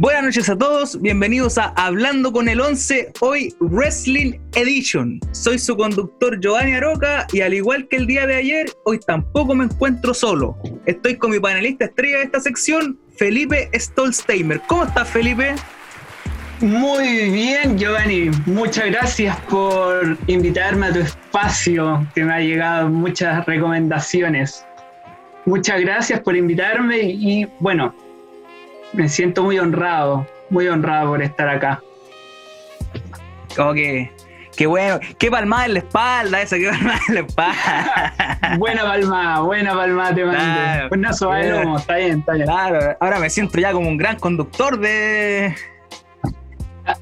Buenas noches a todos, bienvenidos a Hablando con el 11, hoy Wrestling Edition. Soy su conductor Giovanni Aroca y al igual que el día de ayer, hoy tampoco me encuentro solo. Estoy con mi panelista estrella de esta sección, Felipe Stolsteimer. ¿Cómo estás, Felipe? Muy bien, Giovanni. Muchas gracias por invitarme a tu espacio, que me ha llegado muchas recomendaciones. Muchas gracias por invitarme y bueno, me siento muy honrado, muy honrado por estar acá. Como que, qué bueno, qué palmada en la espalda esa, qué palmada en la espalda. buena palmada, buena palmada te mando. Claro, Buenazo está bien, está bien. Claro, ahora me siento ya como un gran conductor de,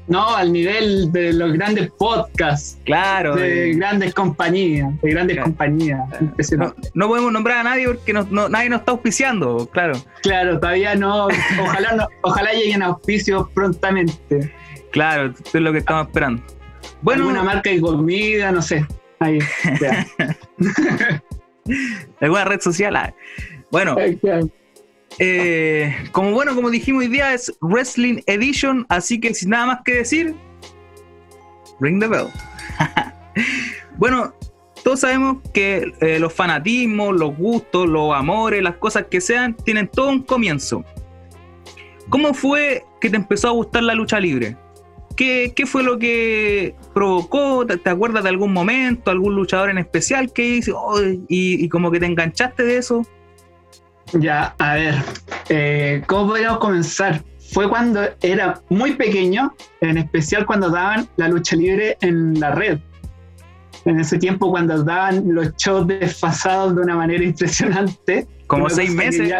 no, al nivel de los grandes podcasts. Claro. De, grandes compañías, de grandes compañías. No, podemos nombrar a nadie porque nadie nos está auspiciando, claro. Claro, todavía no. Ojalá, ojalá lleguen auspicios prontamente. Claro, eso es lo que estamos esperando. Bueno, una marca de comida, no sé. Ahí, ¿Alguna red social? Ah. Bueno, eh, como bueno, como dijimos hoy día es Wrestling Edition, así que sin nada más que decir, ring the bell. bueno, todos sabemos que eh, los fanatismos, los gustos, los amores, las cosas que sean, tienen todo un comienzo. ¿Cómo fue que te empezó a gustar la lucha libre? ¿Qué, fue lo que provocó? ¿Te, acuerdas de algún momento, algún luchador en especial que hizo y como que te enganchaste de eso? Ya, a ver, eh, ¿cómo podríamos comenzar? Fue cuando era muy pequeño, en especial cuando daban la lucha libre en la red. En ese tiempo cuando daban los shows desfasados de una manera impresionante. Como seis meses.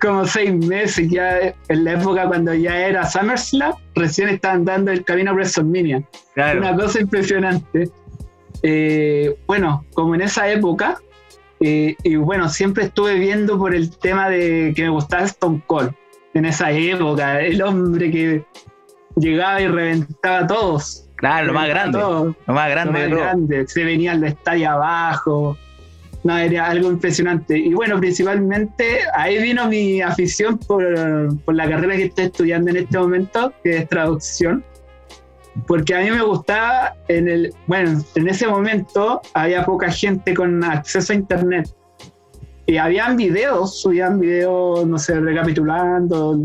como seis meses, ya en la época cuando ya era SummerSlam, recién estaban dando el camino a WrestleMania. Una cosa impresionante. Eh, bueno, como en esa época, y, bueno, siempre estuve viendo por el tema de que me gustaba Stone Cold en esa época, el hombre que llegaba y reventaba a todos. Claro, lo más grande. Lo más grande. Lo más grande. Se venía al estadio abajo. No, era algo impresionante. Y bueno, principalmente ahí vino mi afición por, por la carrera que estoy estudiando en este momento, que es traducción porque a mí me gustaba en el, bueno, en ese momento había poca gente con acceso a internet y habían videos, subían videos, no sé, recapitulando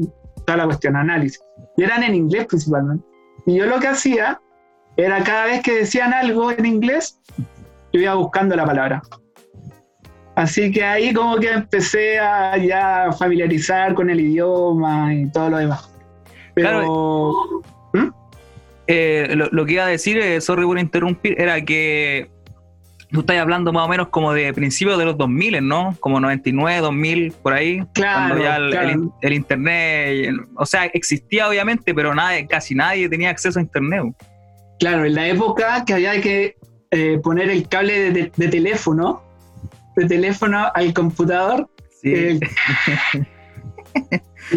toda la cuestión, análisis, y eran en inglés principalmente. Y yo lo que hacía era cada vez que decían algo en inglés, yo iba buscando la palabra. Así que ahí como que empecé a ya familiarizar con el idioma y todo lo demás. Pero... ¿Mm? Eh, lo, que iba a decir, eh, sorry por interrumpir, era que tú estás hablando más o menos como de principios de los 2000, ¿no? Como 99, 2000, por ahí. Claro. Cuando ya el, internet, o sea, existía obviamente, pero nadie, casi nadie tenía acceso a internet. Claro, en la época que había que eh, poner el cable de, teléfono, de teléfono al computador. y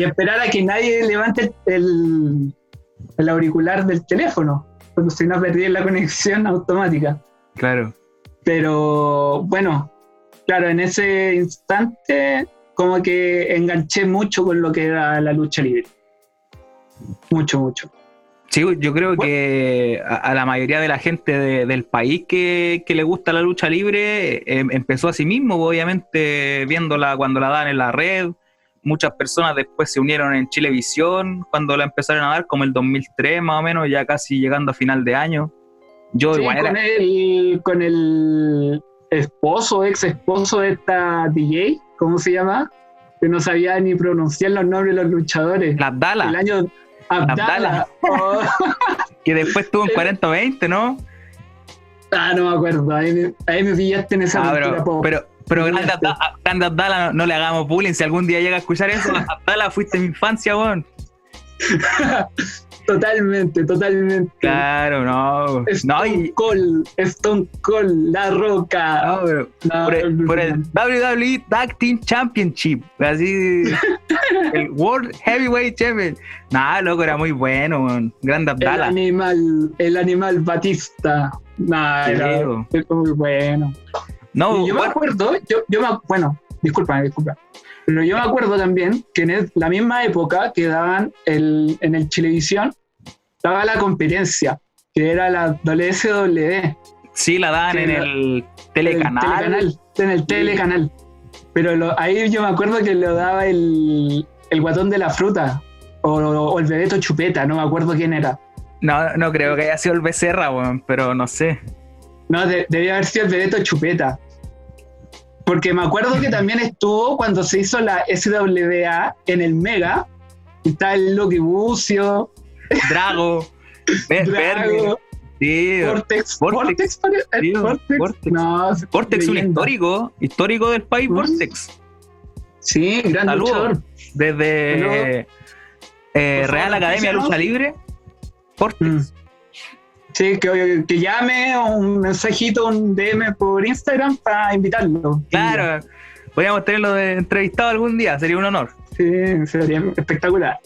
esperar a que nadie levante el, el auricular del teléfono, porque si no perdí la conexión automática. Claro. Pero bueno, claro, en ese instante como que enganché mucho con lo que era la lucha libre. Mucho, mucho. Sí, yo creo que a, la mayoría de la gente del país que, le gusta la lucha libre em, empezó a sí mismo, obviamente viéndola cuando la dan en la red, muchas personas después se unieron en Chilevisión cuando la empezaron a dar, como el 2003 más o menos, ya casi llegando a final de año. Yo igual con, el, con el esposo, ex esposo de esta DJ, ¿cómo se llama? Que no sabía ni pronunciar los nombres de los luchadores. La Abdala. El año Abdala. Oh. que después tuvo en 40-20, ¿no? Ah, no me acuerdo. Ahí me, ahí me pillaste en esa ah, pero, pero grande, Abdala, no, le hagamos bullying. Si algún día llega a escuchar eso, Abdala fuiste mi infancia, weón. totalmente, totalmente. Claro, no. Stone no, Cold, Stone Cold, La Roca. No, pero por, el, WWE Tag Team Championship. Así, el World Heavyweight Champion. Nada, loco, era muy bueno, weón. Grande Abdala. El animal, el animal Batista. Nada, era, era muy bueno. No, yo me acuerdo, yo, yo me, bueno, disculpa, disculpa. Pero yo me acuerdo también que en la misma época que daban el, en el Chilevisión, daba la competencia, que era la WSW. Sí, la daban en el telecanal. En el telecanal. Pero ahí yo me acuerdo que lo daba el, el guatón de la fruta, o, el Bebeto Chupeta, no me acuerdo quién era. No, no creo que haya sido el Becerra, pero no sé. No, debía haber sido el Bebeto Chupeta. Porque me acuerdo que también estuvo cuando se hizo la SWA en el Mega. Está el Loki Bucio. Drago. Drago. Sí, Vortex. Vortex, Vortex, un histórico, histórico del país, Vortex. Sí, gran luchador. Desde eh, Real Academia Lucha Libre, Vortex. Mm. Sí, que, que llame un mensajito, un DM por Instagram para invitarlo. Claro, podríamos tenerlo de entrevistado algún día, sería un honor. Sí, sería espectacular.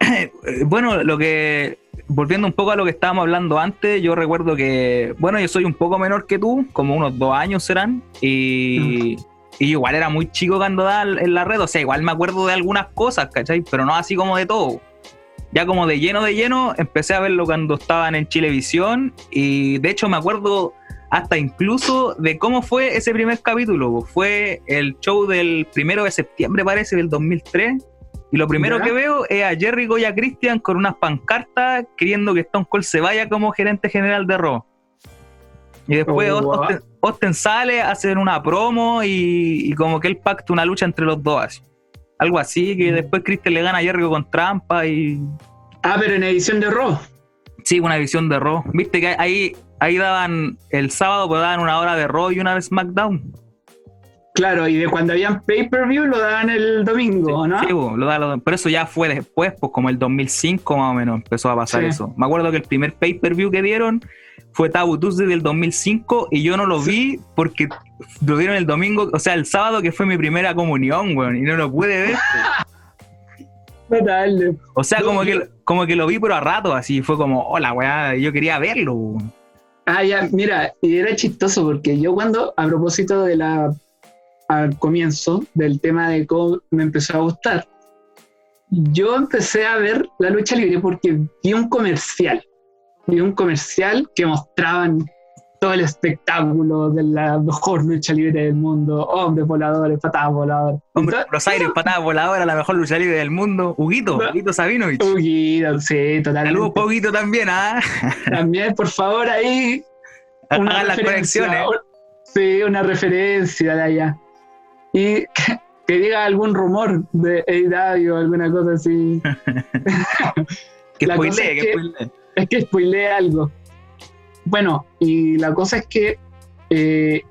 bueno, lo que volviendo un poco a lo que estábamos hablando antes, yo recuerdo que, bueno, yo soy un poco menor que tú, como unos dos años serán, y, y igual era muy chico cuando daba en la red, o sea, igual me acuerdo de algunas cosas, ¿cachai? Pero no así como de todo ya como de lleno de lleno, empecé a verlo cuando estaban en Chilevisión y de hecho me acuerdo hasta incluso de cómo fue ese primer capítulo. Fue el show del primero de septiembre, parece, del 2003. Y lo primero que veo es a Jerry Goya Christian con unas pancartas queriendo que Stone Cold se vaya como gerente general de Raw. Y después oh, Austin, sale a hacer una promo y, como que él pacta una lucha entre los dos. Algo así, que mm. después Christian le gana a Jericho con trampa y. Ah, pero en edición de Raw. Sí, una edición de Raw. Viste que ahí, ahí daban el sábado, pues daban una hora de Raw y una de SmackDown. Claro, y de cuando habían pay-per-view lo daban el domingo, ¿no? Sí, lo daban, pero eso ya fue después, pues como el 2005 más o menos empezó a pasar eso. Me acuerdo que el primer pay-per-view que dieron fue Taboo Tuesday del 2005 y yo no lo vi porque lo dieron el domingo, o sea, el sábado que fue mi primera comunión, weón, y no lo pude ver. Total. O sea, como, que, como que lo vi pero a rato, así, fue como, hola, weón, yo quería verlo. Weón. Ah, ya, mira, y era chistoso porque yo cuando, a propósito de la, al comienzo, del tema de cómo me empezó a gustar, yo empecé a ver la lucha libre porque vi un comercial vi un comercial que mostraban todo el espectáculo de la mejor lucha libre del mundo, hombres voladores, patadas voladoras. Hombre, los aires, patadas voladoras, la mejor lucha libre del mundo. Huguito, Huguito Sabinovich. Huguito, sí, totalmente. Saludos, Huguito también, ¿ah? También, por favor, ahí. Una las conexiones. Sí, una referencia de allá. Y que, diga algún rumor de Eidadio o alguna cosa así. que spoilee, que spoilee es que spoileé algo. Bueno, y la cosa es que eh,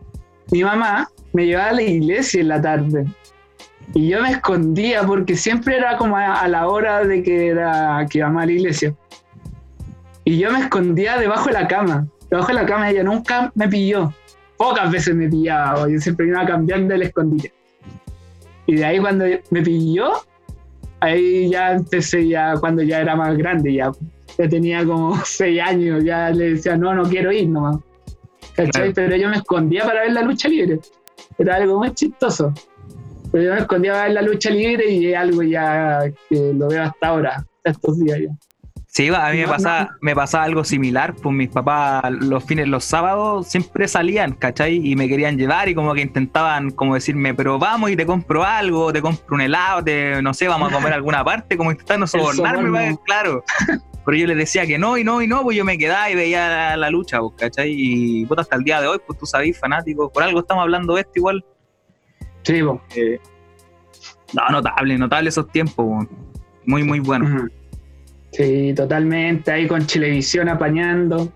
mi mamá me llevaba a la iglesia en la tarde. Y yo me escondía porque siempre era como a, la hora de que era que íbamos a la iglesia. Y yo me escondía debajo de la cama. Debajo de la cama ella nunca me pilló. Pocas veces me pillaba, yo siempre iba cambiando el escondite. Y de ahí cuando me pilló, ahí ya empecé ya cuando ya era más grande ya ya tenía como seis años, ya le decía, no, no quiero ir nomás. ¿Cachai? Pero yo me escondía para ver la lucha libre. Era algo muy chistoso. Pero yo me escondía para ver la lucha libre y es algo ya que lo veo hasta ahora, estos días ya. Sí, a mí me, pasaba, me pasaba algo similar, pues mis papás los fines, los sábados siempre salían, ¿cachai? Y me querían llevar y como que intentaban como decirme, pero vamos y te compro algo, te compro un helado, te, no sé, vamos a comer alguna parte, como intentando sobornarme, claro. Pero yo les decía que no y no y no, pues yo me quedaba y veía la, lucha, pues, ¿cachai? Y pues, hasta el día de hoy, pues tú sabes, fanático, por algo estamos hablando de esto igual. Sí, pues. Eh, no, notable, notable esos tiempos, muy, muy bueno. Sí, totalmente, ahí con Chilevisión apañando.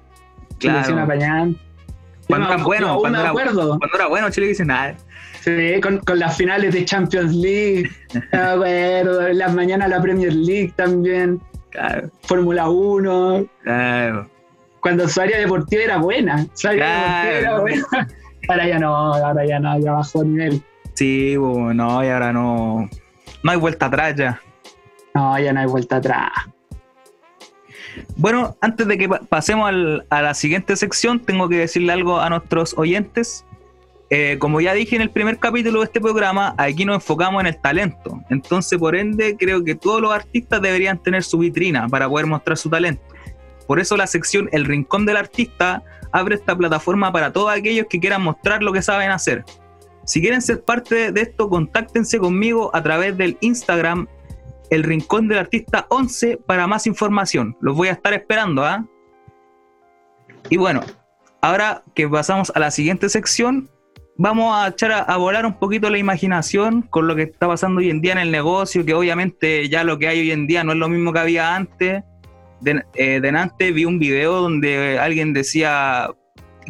Chilevisión apañando. Cuando era bueno, cuando era, cuando era bueno Chilevisión, nada. Sí, con, con, las finales de Champions League, me acuerdo, las mañanas la Premier League también. Fórmula 1. Cuando su área deportiva era buena. Su área deportiva era buena. Ahora ya no, ahora ya no, ya bajó nivel. Sí, no, y ahora no. No hay vuelta atrás ya. No, ya no hay vuelta atrás. Bueno, antes de que pasemos a la siguiente sección, tengo que decirle algo a nuestros oyentes. Eh, como ya dije en el primer capítulo de este programa, aquí nos enfocamos en el talento. Entonces, por ende, creo que todos los artistas deberían tener su vitrina para poder mostrar su talento. Por eso la sección El Rincón del Artista abre esta plataforma para todos aquellos que quieran mostrar lo que saben hacer. Si quieren ser parte de esto, contáctense conmigo a través del Instagram El Rincón del Artista 11 para más información. Los voy a estar esperando, ¿ah? Y bueno, ahora que pasamos a la siguiente sección, vamos a echar a, volar un poquito la imaginación con lo que está pasando hoy en día en el negocio, que obviamente ya lo que hay hoy en día no es lo mismo que había antes. De, eh, antes vi un video donde alguien decía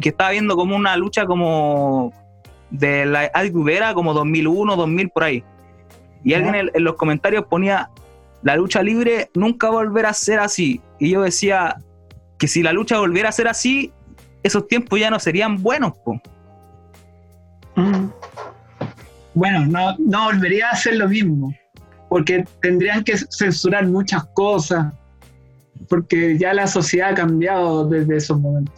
que estaba viendo como una lucha como de la Adicudera, como 2001, 2000 por ahí. Y alguien en, en, los comentarios ponía, la lucha libre nunca volverá a ser así. Y yo decía que si la lucha volviera a ser así, esos tiempos ya no serían buenos, po. Bueno, no, no volvería a hacer lo mismo, porque tendrían que censurar muchas cosas, porque ya la sociedad ha cambiado desde esos momentos.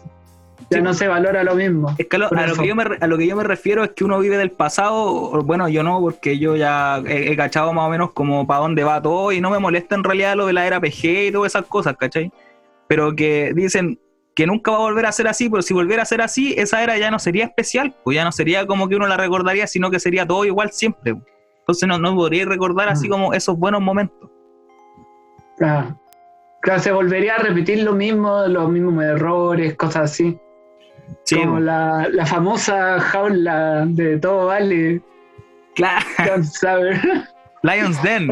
Ya no se valora lo mismo. a, lo que yo me, a, lo que yo me, refiero es que uno vive del pasado, bueno, yo no, porque yo ya he, cachado más o menos como para dónde va todo y no me molesta en realidad lo de la era PG y todas esas cosas, ¿cachai? Pero que dicen, que nunca va a volver a ser así, pero si volviera a ser así, esa era ya no sería especial, pues ya no sería como que uno la recordaría, sino que sería todo igual siempre. Entonces no, no podría recordar así mm. como esos buenos momentos. Claro. Claro, se volvería a repetir lo mismo, los mismos errores, cosas así. Como la, la, famosa jaula de todo vale. Claro. Lions Den.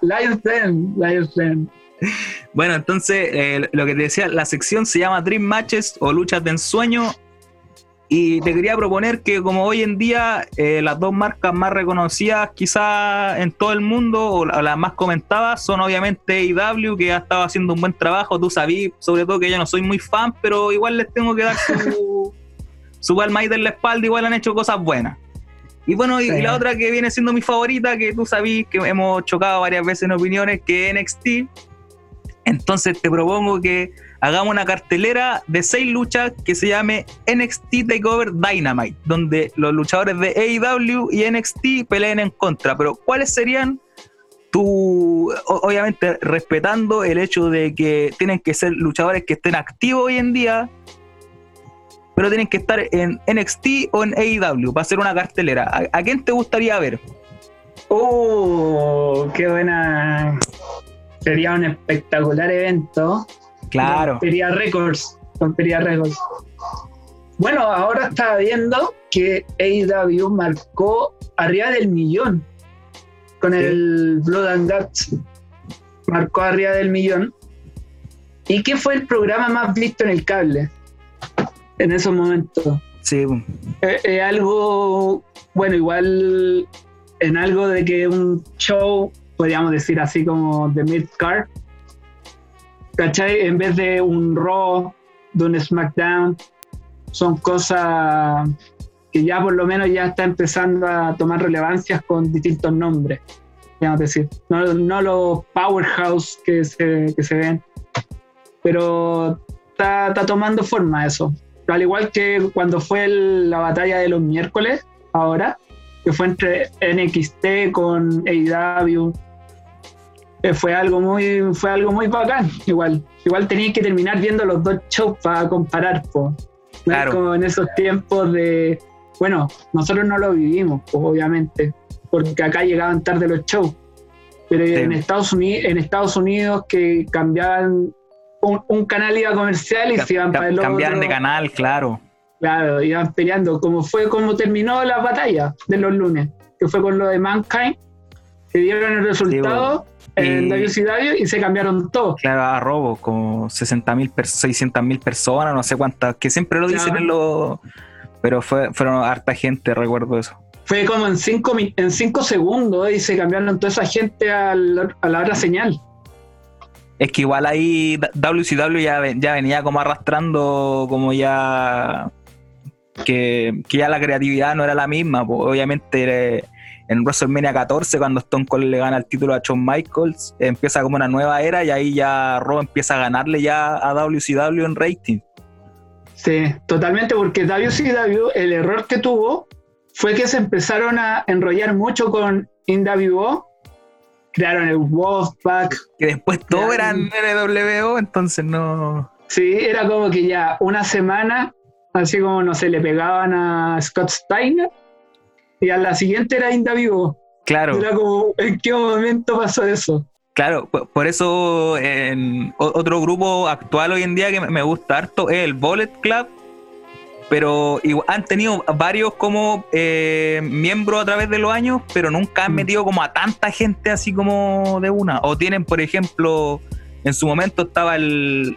Lions Den. Lions Den. Bueno, entonces, eh, lo que te decía, la sección se llama Dream Matches o Luchas de Ensueño. Y te quería proponer que como hoy en día eh, las dos marcas más reconocidas quizás en todo el mundo, o las más comentadas, son obviamente IW, que ha estado haciendo un buen trabajo. Tú sabías, sobre todo que yo no soy muy fan, pero igual les tengo que dar su, su palma ahí de la espalda, igual han hecho cosas buenas. Y bueno, y, la otra que viene siendo mi favorita, que tú sabías que hemos chocado varias veces en opiniones, que NXT, entonces te propongo que hagamos una cartelera de seis luchas que se llame NXT Takeover Dynamite, donde los luchadores de AEW y NXT peleen en contra. Pero ¿cuáles serían tú, obviamente respetando el hecho de que tienen que ser luchadores que estén activos hoy en día, pero tienen que estar en NXT o en AEW para hacer una cartelera? ¿A, a quién te gustaría ver? Oh, qué buena sería un espectacular evento. Claro. Rompería récords. Rompería récords. Bueno, ahora estaba viendo que AEW marcó arriba del millón con el Blood and Guts. Marcó arriba del millón. ¿Y qué fue el programa más visto en el cable en esos momentos? Sí. Es algo, bueno, igual en algo de que un show podríamos decir así como de mid-card. ¿Cachai? En vez de un Raw, de un SmackDown, son cosas que ya por lo menos ya está empezando a tomar relevancias con distintos nombres, podríamos decir. No, no los powerhouse que se, que se ven, pero está, está, tomando forma eso. Al igual que cuando fue la batalla de los miércoles, ahora, que fue entre NXT con AEW, fue algo muy fue algo muy bacán igual. Igual tenía que terminar viendo los dos shows para comparar po. Claro. como en esos tiempos de bueno nosotros no lo vivimos obviamente porque acá llegaban tarde los shows. Pero en Estados Unidos en Estados Unidos que cambiaban un, canal iba comercial y se iban para el otro. cambiaban de canal claro. Claro iban peleando como fue como terminó la batalla de los lunes que fue con lo de Mankind que dieron el resultado en WCW y se cambiaron todos. Claro, a robo, como 60 mil, 600 mil personas, no sé cuántas, que siempre lo dicen en los... Pero fue, fueron harta gente, recuerdo eso. Fue como en 5 en cinco segundos y se cambiaron toda esa gente a la, hora señal. Es que igual ahí WCW ya, ya venía como arrastrando como ya que, que, ya la creatividad no era la misma, pues obviamente en WrestleMania 14, cuando Stone Cold le gana el título a Shawn Michaels, empieza como una nueva era y ahí ya Raw empieza a ganarle ya a WCW en rating. Sí, totalmente, porque WCW, el error que tuvo fue que se empezaron a enrollar mucho con InWO, crearon el Wolfpack. Que después todo eran NWO, entonces no. Sí, era como que ya una semana, así como no sé, le pegaban a Scott Steiner y a la siguiente era InWO. Claro. Era como, ¿en qué momento pasó eso? Claro, por eso en otro grupo actual hoy en día que me gusta harto es el Bullet Club, pero han tenido varios como eh, miembros a través de los años, pero nunca han mm. metido como a tanta gente así como de una. O tienen, por ejemplo, en su momento estaba el,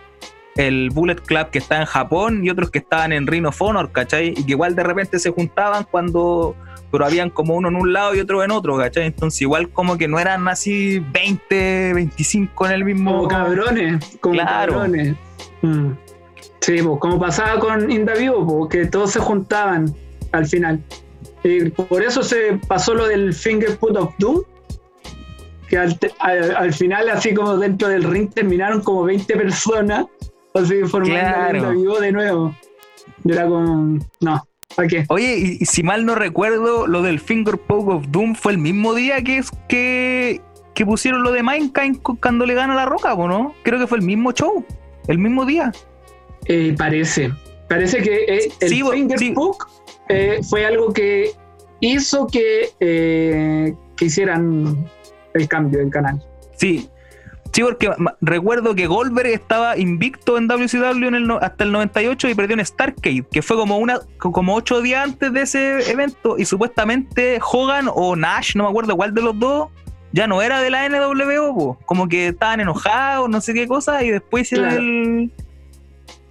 el Bullet Club que está en Japón y otros que estaban en Rhino of Honor, ¿cachai? Y que igual de repente se juntaban cuando pero habían como uno en un lado y otro en otro, ¿cachai? Entonces igual como que no eran así 20, 25 en el mismo... Como cabrones, como cabrones. Mm. Sí, pues como pasaba con Indavivo, porque todos se juntaban al final. Y por eso se pasó lo del Finger Put of Doom, que al, final así como dentro del ring terminaron como 20 personas, así formando Indavivo de nuevo. Y era como, no, Oye, y, si mal no recuerdo, lo del Finger Poke of Doom fue el mismo día que, es, que, que pusieron lo de Minecraft cuando le gana la roca, ¿no? Creo que fue el mismo show, el mismo día. Eh, parece. Parece que eh, el Finger Poke eh, fue algo que hizo que, que hicieran el cambio del canal. Sí, Sí, porque recuerdo que Goldberg estaba invicto en WCW en el hasta el 98 y perdió en Starcade, que fue como una como ocho días antes de ese evento y supuestamente Hogan o Nash, no me acuerdo cuál de los dos, ya no era de la NWO, como que estaban enojados, no sé qué cosa, y después hicieron el...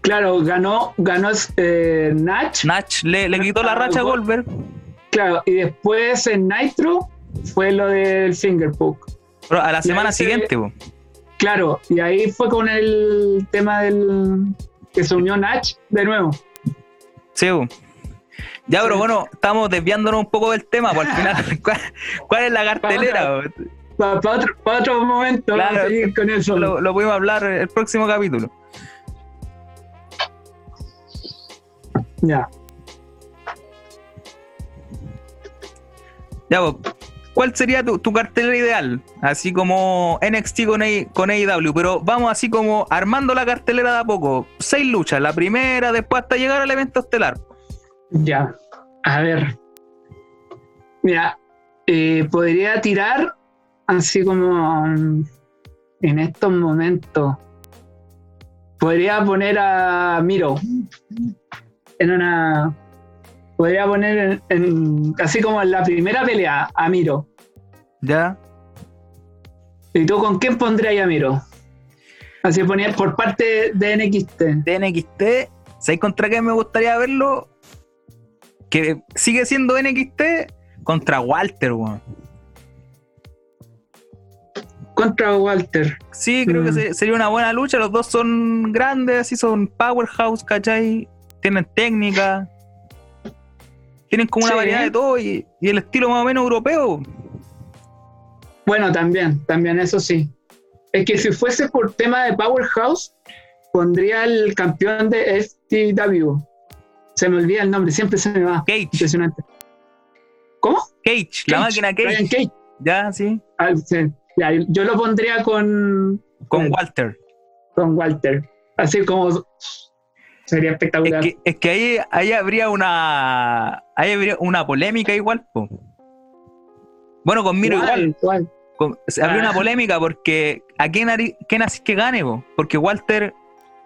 Claro, ganó, ganó eh, Nash. Nash le, le quitó la racha a Goldberg. Claro, y después en Nitro fue lo del Fingerpook. Pero a la semana siguiente, Claro, y ahí fue con el tema del que se unió Nach de nuevo. Sí, ya, pero bueno, estamos desviándonos un poco del tema, por pues, al final, ¿cuál, es la cartelera? Para, otro, momento, vamos a seguir con eso. Lo, lo podemos hablar el próximo capítulo. Ya. Ya, pues, ¿Cuál sería tu, cartelera ideal? Así como NXT con, con AEW, pero vamos así como armando la cartelera de a poco. Seis luchas, la primera, después hasta llegar al evento estelar. Ya, a ver. Mira, eh, podría tirar así como en estos momentos. Podría poner a Miro en una podría poner en, así como en la primera pelea a Miro. ¿Ya? ¿Y tú con quién pondrías a Miro? Así ponía por parte de NXT. De NXT, ¿sabes contra qué me gustaría verlo? Que sigue siendo NXT contra Walter, weón. Contra Walter. Sí, creo que mm. sería una buena lucha. Los dos son grandes, así son powerhouse, ¿cachai? Tienen técnica. Tienen como una variedad de todo y, el estilo más o menos europeo. Bueno, también, también, eso sí. Es que si fuese por tema de Powerhouse, pondría el campeón de FTW. Se me olvida el nombre, siempre se me va. Cage. Impresionante. ¿Cómo? Cage, la máquina Cage. Cage. Ya, sí. Ah, yo lo pondría con. Con Walter. Con Walter. Así como Sería espectacular. Es que, ahí, ahí, habría una ahí habría una polémica igual. Bueno, con Miro igual. habría una ah. polémica porque ¿a quién, quién así que gane? Porque Walter,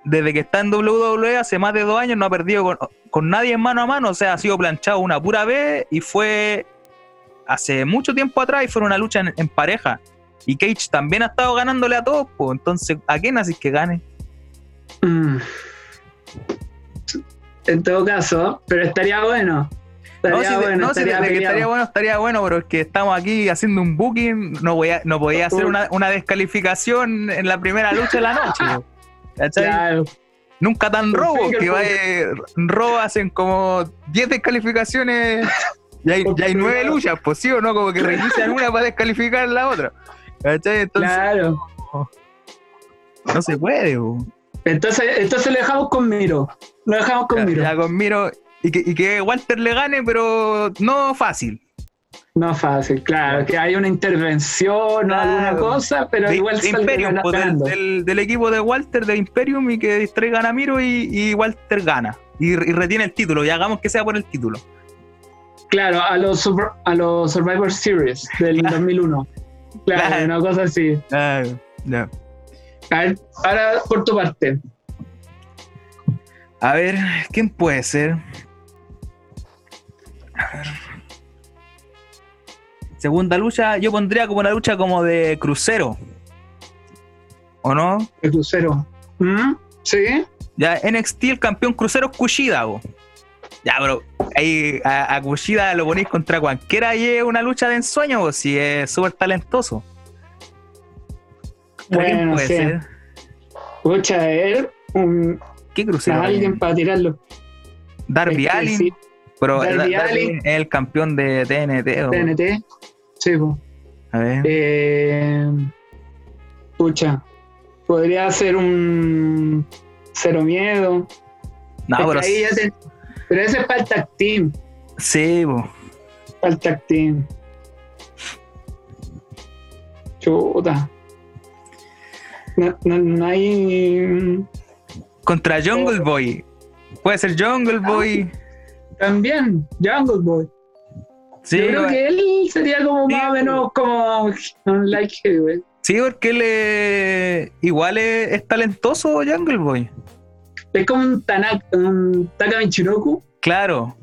desde que está en WWE hace más de dos años, no ha perdido con, nadie en mano a mano. O sea, ha sido planchado una pura vez y fue hace mucho tiempo atrás y fue una lucha en, pareja. Y Cage también ha estado ganándole a todos, pues. Entonces, ¿a quién así que gane? Mm en todo caso, pero estaría bueno. Estaría bueno, estaría, bueno, estaría bueno, pero es que estamos aquí haciendo un booking, no voy a, no podía hacer una, descalificación en la primera lucha de la noche. ¿Cachai? Nunca tan robo, que va robo hacen como 10 descalificaciones y hay, ya hay 9 luchas, pues sí o no, como que reinician una para descalificar la otra. ¿Cachai? Entonces, claro. No, se puede, Entonces, entonces lo dejamos con Miro. Lo dejamos con Miro. Ya con Miro. Y que, y que Walter le gane, pero no fácil. No fácil, claro, que hay una intervención o alguna cosa, pero igual de Imperium, pues, del, del, equipo de Walter, de Imperium, y que distraigan a Miro y, Walter gana. Y, retiene el título, y hagamos que sea por el título. Claro, a los, a los Survivor Series del 2001. Claro, una cosa así. A ver, ahora por tu parte. A ver, ¿quién puede ser? A ver. Segunda lucha, yo pondría como una lucha como de crucero. ¿O no? De crucero. ¿Mm? Sí. Ya, NXT, el campeón crucero Kushida, Ya, pero ahí a, Kushida lo ponéis contra cualquiera y es una lucha de ensueño, si es súper talentoso. Bueno, puede sí. ser? Lucha él, un, ¿Qué crucero? Alguien para tirarlo. Darby Allin. Pero Darby Allin es el campeón de TNT. TNT. Sí, A ver. Eh, pucha, podría ser un cero miedo. No, pero. Pero ese es para el tag team. Sí, bo. Para el tag team. Chuta. No, no, hay. Contra Jungle Boy. Puede ser Jungle Boy. También, Jungle Boy. Sí, Yo creo que él sería como más o menos como un like. Sí, porque él es, igual es, talentoso Jungle Boy. Es como un, Tanaka, un Taka. Claro.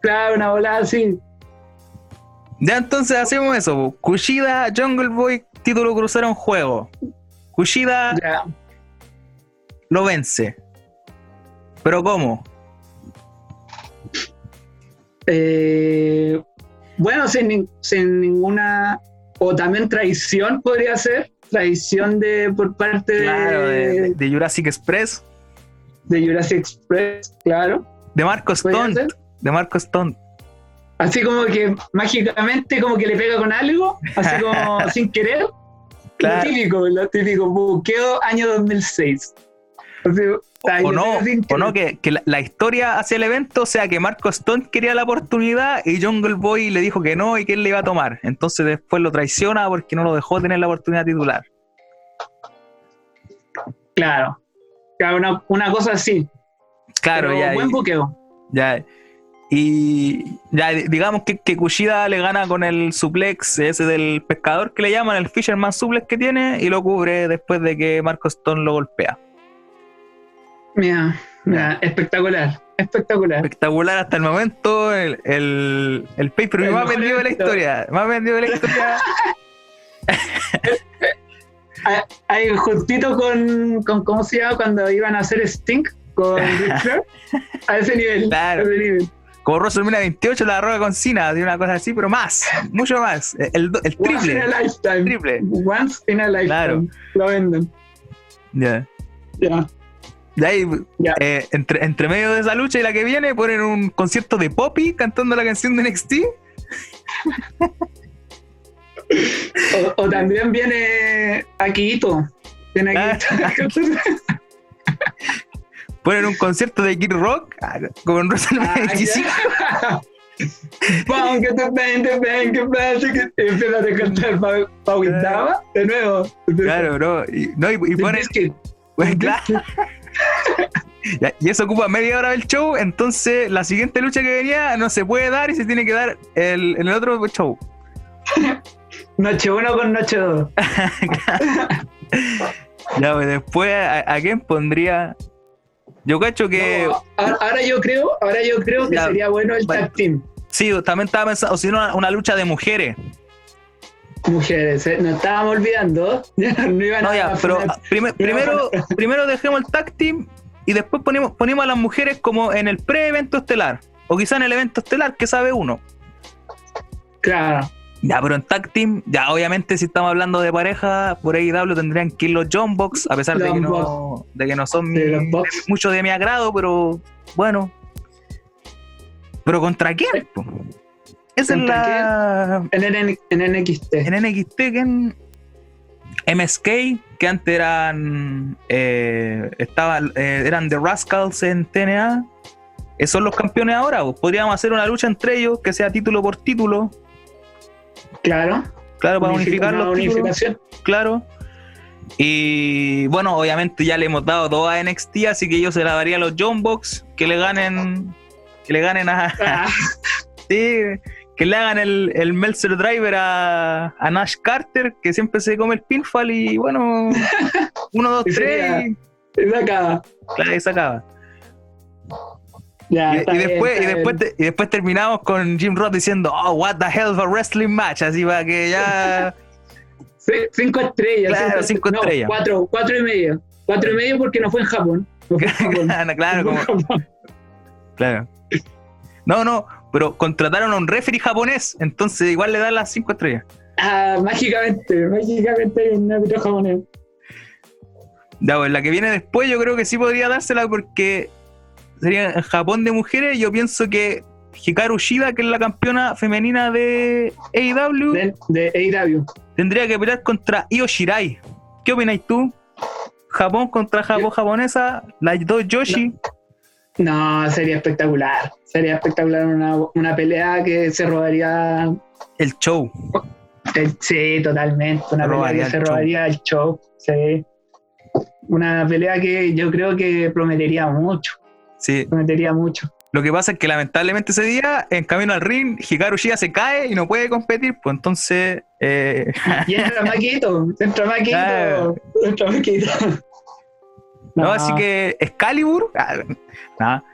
Claro, una bola así. Ya entonces hacemos eso. Kushida, Jungle Boy, título crucero en juego. Kushida lo vence. ¿Pero cómo? Eh, bueno, sin, sin, ninguna, o también traición podría ser, traición de por parte de, de, Jurassic Express. De Jurassic Express, claro. De Marco Stone. De Marco Stone. Así como que mágicamente como que le pega con algo, así como sin querer. Lo típico, lo típico, buqueo año 2006 o no, o no que, la, historia hacia el evento, o sea, que Marco Stone quería la oportunidad y Jungle Boy le dijo que no y que él le iba a tomar. Entonces después lo traiciona porque no lo dejó tener la oportunidad titular. Claro. Una, una cosa así. Claro, ya. Buen buqueo. Ya. Y ya digamos que, que, Kushida le gana con el suplex ese del pescador que le llaman, el Fisherman suplex que tiene, y lo cubre después de que Marco Stone lo golpea. Mira, mira, espectacular, espectacular. Espectacular hasta el momento, el, el, el pay per más vendido de la historia, más vendido de la historia. Hay justito con, con, ¿cómo se llama? Cuando iban a hacer Stink con Richard, a ese nivel. Claro. A ese nivel. Como WrestleMania 28 la roca con Cena, de una cosa así, pero más, mucho más. El, el triple. Once in a lifetime. Triple. Once in a lifetime. Claro. Lo venden. Ya. Ya. De ahí, eh, entre, entre medio de esa lucha y la que viene, ponen un concierto de Poppy cantando la canción de NXT. o, también viene Akito. Viene Akito. Ah. ponen un concierto de Kid Rock ah, con WrestleMania ah, 25. Vamos, que te ven, te ven, que pasa, que empiezan a cantar Pau Dava de nuevo. Claro, bro. Y, no, y, y ponen. Pues, claro y eso ocupa media hora del show, entonces la siguiente lucha que venía no se puede dar y se tiene que dar el, en el otro show. Noche 1 con noche 2. ya, pues después, ¿a, quién pondría? Yo cacho que. ahora yo creo, ahora yo creo que sería bueno el tag team. Sí, también estaba pensando, o si no, una, lucha de mujeres. Mujeres, ¿eh? nos estábamos olvidando. no iban no, ya, pero primero, primero dejemos el tag team y después ponemos, ponemos a las mujeres como en el pre-evento estelar, o quizá en el evento estelar, que sabe uno. Claro. Ya, pero en tag team, ya obviamente si estamos hablando de pareja, por ahí W tendrían que ir los John Box, a pesar de que, no, de que no son mucho de mi agrado, pero bueno. Pero ¿contra quién? Esa es la. En, en, NXT. En NXT, ¿quién? MSK, que antes eran eh, eh, eran The Rascals en TNA, esos son los campeones ahora. Podríamos hacer una lucha entre ellos que sea título por título. Claro. Claro, para unificar los títulos. Claro. Y bueno, obviamente ya le hemos dado todo a NXT, así que yo se la daría a los John Box que le ganen. Que le ganen a. Ah. sí, que le hagan el, el Meltzer Driver a, a, Nash Carter, que siempre se come el pinfall y bueno, uno, dos, tres. Y, se acaba. Claro, y se acaba. Ya, y, después, y, después y después terminamos con Jim Ross diciendo, oh, what the hell of a wrestling match, así para que ya... cinco estrellas. Claro, cinco, estrellas. Cuatro, cuatro y medio. Cuatro y medio porque no fue en Japón. No fue en Japón. claro, como... claro. No, no, pero contrataron a un referee japonés, entonces igual le dan las cinco estrellas. Ah, mágicamente, mágicamente un árbitro japonés. Ya, pues la que viene después yo creo que sí podría dársela porque sería Japón de mujeres. Yo pienso que Hikaru Shida, que es la campeona femenina de AEW, de, AEW. tendría que pelear contra Io Shirai. ¿Qué opináis tú? Japón contra Japón japonesa, las dos Yoshi. No, sería espectacular. Sería espectacular una, pelea que se robaría. El show. sí, totalmente. Una pelea que se robaría el show. Sí. Una pelea que yo creo que prometería mucho. Sí. Prometería mucho. Lo que pasa es que lamentablemente ese día, en camino al ring, Hikaru Shida se cae y no puede competir, pues entonces... Eh... Y entra Maquito, entra Maquito, entra Maquito. No, así que Excalibur. Ah, nada.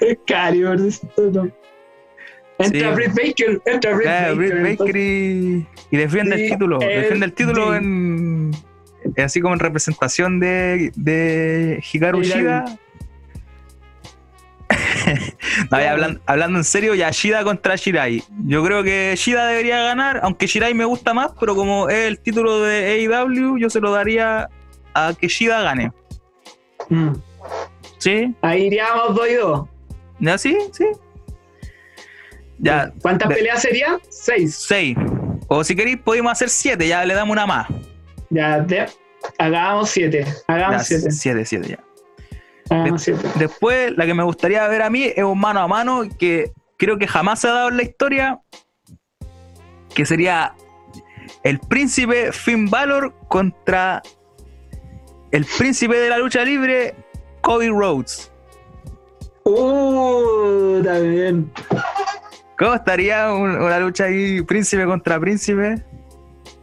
Excalibur, Entra Britt Baker, entra Britt Baker. Baker y, defiende el título. defiende el título en. Así como en representación de, de Hikaru Shida hablando, en serio, ya Shida contra Shirai. Yo creo que Shida debería ganar, aunque Shirai me gusta más, pero como es el título de AEW, yo se lo daría a que Shida gane. Mm. ¿Sí? Ahí iríamos 2 y 2. ¿Ya sí? Sí. Ya, ¿Cuántas peleas serían? Seis. Seis. O si queréis, podemos hacer siete, ya le damos una más. Ya, hagamos siete. Hagamos siete. Siete, siete, ya. Ah, después, la que me gustaría ver a mí es un mano a mano que creo que jamás se ha dado en la historia, que sería el príncipe Finn Balor contra el príncipe de la lucha libre, Cody Rhodes. Uh, también. ¿Cómo estaría una lucha ahí, príncipe contra príncipe?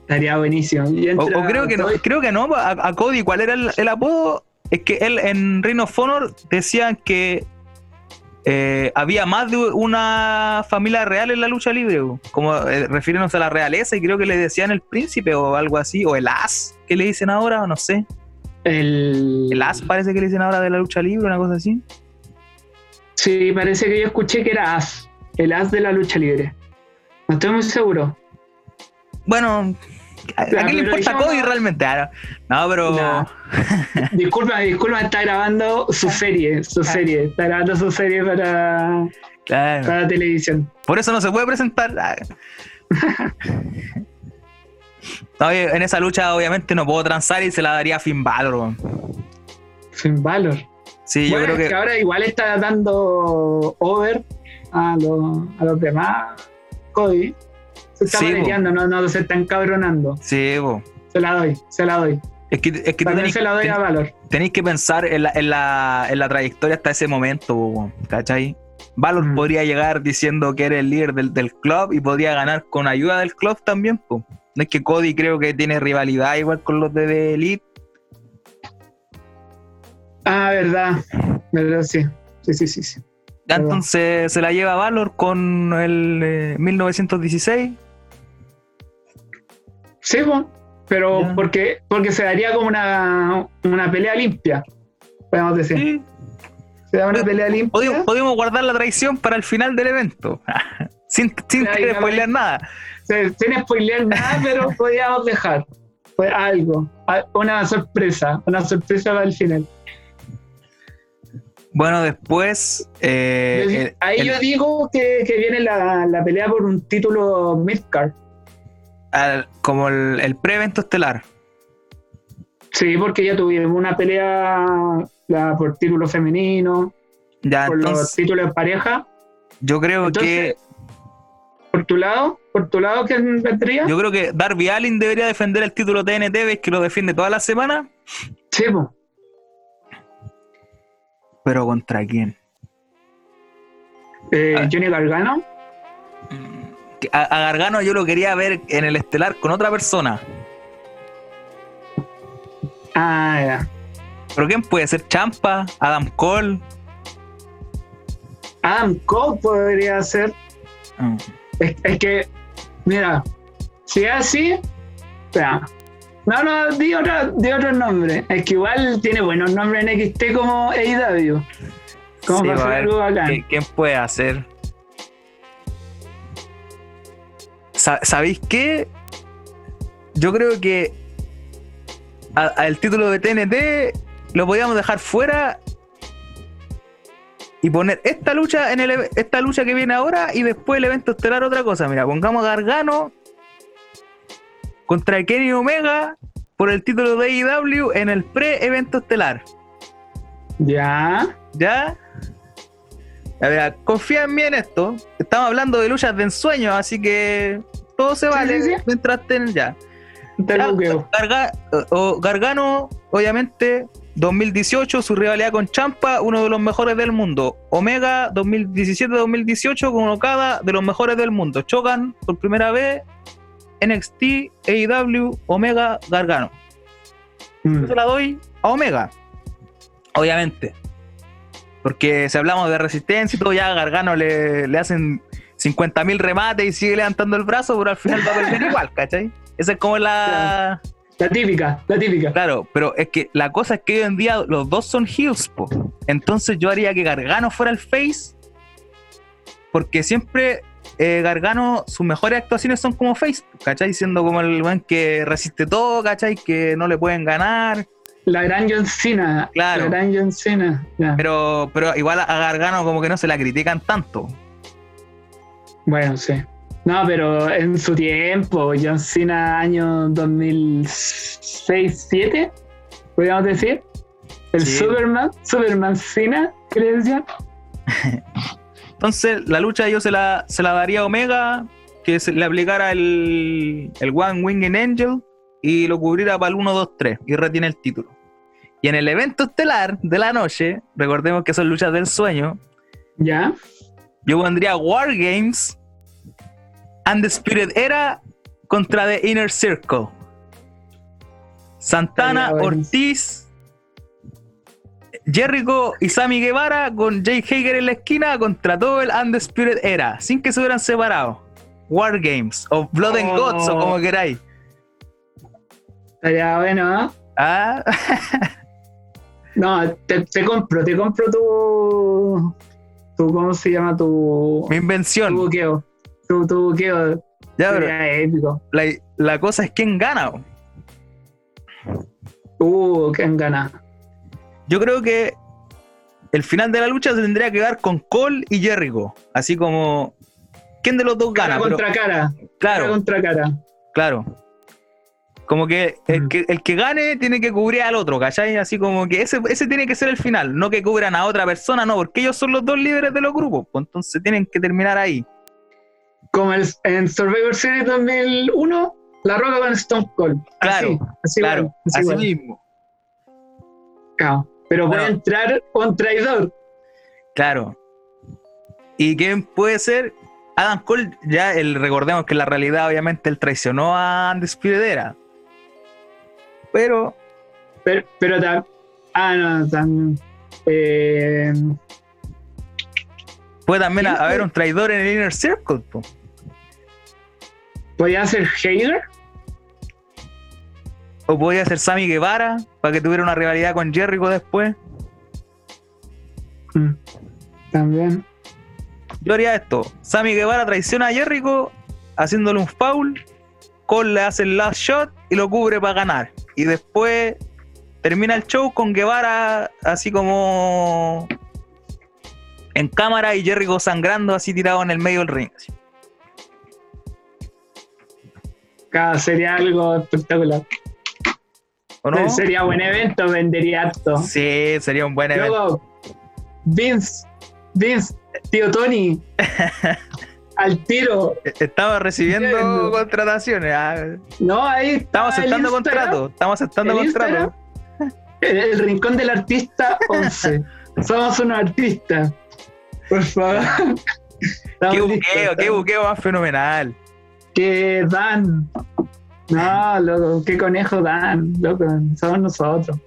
Estaría buenísimo. O, creo que no, creo que no, a, Cody, ¿cuál era el apodo? Es que él en Ring of Honor decían que eh, había más de una familia real en la lucha libre, como eh, refiriéndose a la realeza, y creo que le decían el príncipe o algo así, o el as, que le dicen ahora, o no sé. El... el as parece que le dicen ahora de la lucha libre, una cosa así. Sí, parece que yo escuché que era as, el as de la lucha libre. No estoy muy seguro. Bueno, ¿A, qué le importa Cody realmente? Ah, no, pero. disculpa, disculpa, está grabando su serie, su serie. Está grabando su serie para, para televisión. Por eso no se puede presentar. Ah. en esa lucha, obviamente, no puedo transar y se la daría a Finn Balor. Finn Balor. Sí, yo creo que... ahora igual está dando over a los, a los demás Cody. Se está sí, no, no se está encabronando. Sí, bo. Se la doy, se la doy. Es que, es que tenéis, se la doy a Valor. Tenéis que pensar en la, en, la, en la trayectoria hasta ese momento, ¿cachai? Valor mm. podría llegar diciendo que era el líder del, del, club y podría ganar con ayuda del club también. No es que Cody creo que tiene rivalidad igual con los de The Elite. Ah, verdad. Verdad, sí. Sí, sí, sí. sí. Entonces se la lleva Valor con el 1916 Sí, pero porque, porque se daría como una, una pelea limpia, podemos decir. Se da una pelea limpia. Podemos, guardar la traición para el final del evento, sin, sin spoilear nada. sin spoilear nada, pero podíamos dejar pues, algo, una sorpresa, una sorpresa para el final. Bueno, después. Eh, ahí yo digo que, que viene la, la, pelea por un título midcard como el, pre-evento estelar. Sí, porque ya tuvimos una pelea por título femenino, ya, por los títulos de pareja. Yo creo que. ¿Por tu lado? ¿Por tu lado quién vendría? Yo creo que Darby Allin debería defender el título TNT, ves que lo defiende toda la semana. Sí, ¿Pero contra quién? Eh, ah. Johnny Gargano. A, Gargano yo lo quería ver en el estelar con otra persona. Ah, ya. ¿Pero quién puede ser? ¿Champa? ¿Adam Cole? Adam Cole podría ser. Ah. Es, que, mira, si es así, espera. No, no, di otro, di otro nombre. Es que igual tiene buenos nombres en XT como AEW. Como para hacer algo bacán. ¿Quién puede hacer? ¿Sabéis qué? Yo creo que al título de TNT lo podíamos dejar fuera y poner esta lucha en el, esta lucha que viene ahora y después el evento estelar otra cosa. Mira, pongamos a Gargano contra Kenny Omega por el título de AEW en el pre-evento estelar. Ya. ¿Ya? A ver, confía en mí en esto. Estamos hablando de luchas de ensueño, así que todo se vale mientras estén ya. o Gargano, obviamente, 2018, su rivalidad con Champa, uno de los mejores del mundo. Omega 2017-2018 con Okada, de los mejores del mundo. Chocan por primera vez NXT, AEW, Omega, Gargano. Mm. Yo la doy a Omega, obviamente. Porque si hablamos de resistencia y todo, ya a Gargano le, le hacen 50.000 remates y sigue levantando el brazo, pero al final va a perder igual, ¿cachai? Esa es como la. La típica, la típica. Claro, pero es que la cosa es que hoy en día los dos son heels, po. Entonces yo haría que Gargano fuera el face. Porque siempre eh, Gargano, sus mejores actuaciones son como face, ¿cachai? Siendo como el buen que resiste todo, ¿cachai? Que no le pueden ganar. La gran John Cena. Claro. La gran John Cena. Pero, pero igual a Gargano como que no se la critican tanto. Bueno, sí. No, pero en su tiempo, John Cena, año 2006-2007, podríamos decir. El Superman, Superman Cena, ¿qué le decían? Entonces, la lucha yo se la, se la daría a Omega, que se le aplicara el, el One Winged Angel y lo cubriera para el 1, 2, 3 y retiene el título. Y en el evento estelar de la noche, recordemos que son luchas del sueño. Ya. Yo pondría War Games Undisputed Era contra The Inner Circle. Santana, Ortiz, Jericho y Sammy Guevara con Jake Hager en la esquina contra todo el Undisputed Era, sin que se hubieran separado. War Games o Blood and Gods o como queráis. Estaría bueno, ¿eh? Ah. no, te, compro, te compro tu, tu. ¿Cómo se llama? Tu. Mi invención. Tu buqueo tu, tu ya, épico. La, cosa es quién gana. Uh, quién gana. Yo creo que el final de la lucha se tendría que dar con Cole y Jericho. Así como. ¿Quién de los dos gana? Cara contra cara. Claro. Cara contra cara. Claro. Como que el, que el, que gane tiene que cubrir al otro, ¿cachai? Así como que ese, ese tiene que ser el final, no que cubran a otra persona, no, porque ellos son los dos líderes de los grupos, pues entonces tienen que terminar ahí como en Survivor Series 2001, La Roca con Stone Cold. Claro, así, claro, así, mismo. Claro, pero puede entrar un traidor. Claro. ¿Y quién puede ser? Adam Cole, ya el, recordemos que en la realidad obviamente él traicionó a Undisputed Era. Pero... Pero, pero ah, no, también... Eh, puede también haber un traidor en el Inner Circle. ¿Podía ser Hager? ¿O podía ser Sammy Guevara para que tuviera una rivalidad con Jericho después? Mm, también. Yo haría esto. Sammy Guevara traiciona a Jericho haciéndole un foul. Cole le hace el last shot y lo cubre para ganar. Y después termina el show con Guevara así como en cámara y Jericho sangrando así tirado en el medio del ring. sería algo espectacular. ¿O no? Sería buen evento, vendería harto. Sí, sería un buen evento. Vince, Vince, tío Tony. al tiro. Estaba recibiendo contrataciones. Ah. No, ahí estamos aceptando contratos. Estamos aceptando contratos. El, rincón del artista 11. Somos unos artistas. Por favor. qué buqueo, qué buqueo más fenomenal. Que Dan. No, loco, qué conejo Dan, loco, somos nosotros.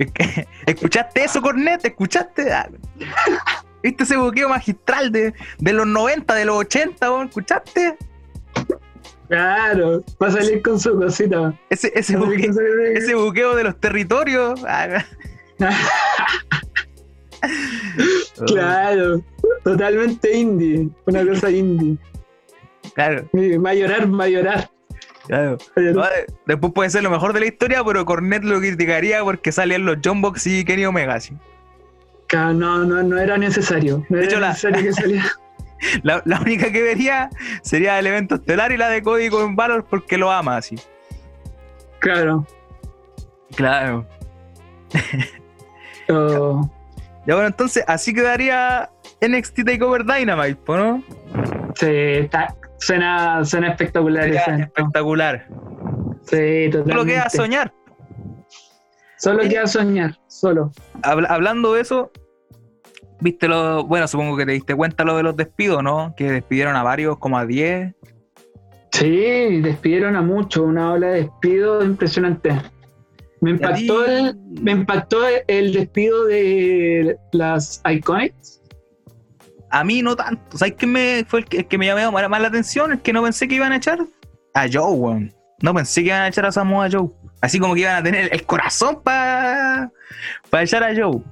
¿Escuchaste eso, Cornet? ¿Escuchaste? Ah. ¿Viste ese buqueo magistral de, de los 90, de los 80? ¿Escuchaste? Claro, va a salir con su cosita. Ese, ese, buqueo, de los territorios. Ah. claro, totalmente indie. Una cosa indie. Claro. Va a llorar, va a llorar. Claro. después puede ser lo mejor de la historia, pero Cornet lo criticaría porque salían los John Box y Kenny Omega. ¿sí? No, no, no era necesario. No era necesario que saliera. La, única que vería sería el evento estelar y la de código en Valor porque lo ama así. Claro. Claro. Oh. Ya bueno, entonces así quedaría NXT Takeover Dynamite, ¿no? Sí, está, suena, suena espectacular. espectacular. Sí, totalmente. Solo queda soñar. Solo queda soñar, solo. hablando de eso, viste lo, bueno, supongo que te diste cuenta lo de los despidos, ¿no? Que despidieron a varios, como a 10. Sí, despidieron a muchos, una ola de despidos impresionante. Me impactó, el, me impactó el despido de las Iconics. A mí no tanto. ¿Sabes qué me, fue el que, me llamó más la atención? El que no pensé que iban a echar. A Joe, weón. No pensé que iban a echar a Samoa Joe. Así como que iban a tener el corazón para echar a Joe.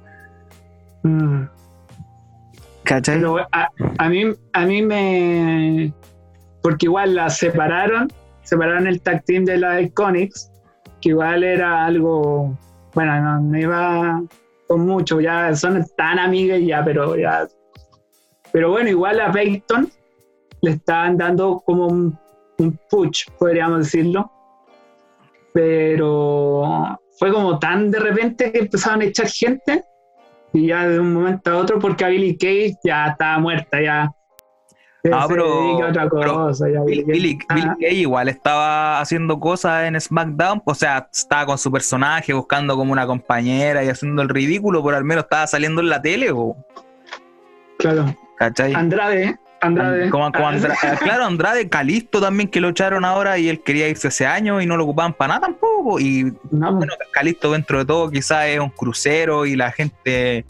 Mm. Pero a, mí, a mí me. Porque igual la separaron, separaron el tag team de la Iconics, que igual era algo. Bueno, no, iba con mucho, ya son tan amigas ya, pero ya. Pero bueno, igual a Peyton le estaban dando como un, un push, podríamos decirlo. Pero fue como tan de repente que empezaron a echar gente y ya de un momento a otro, porque a Billy Kay ya estaba muerta, ya. Ah, pero, otra cosa, Billy, Kay igual estaba haciendo cosas en SmackDown, o sea, estaba con su personaje buscando como una compañera y haciendo el ridículo, pero al menos estaba saliendo en la tele. O... Claro. ¿Cachai? Andrade, Andrade. Como, Andrade, claro, Andrade, Calisto también que lo echaron ahora y él quería irse ese año y no lo ocupaban para nada tampoco. Y bueno, Calisto dentro de todo quizás es un crucero y la gente,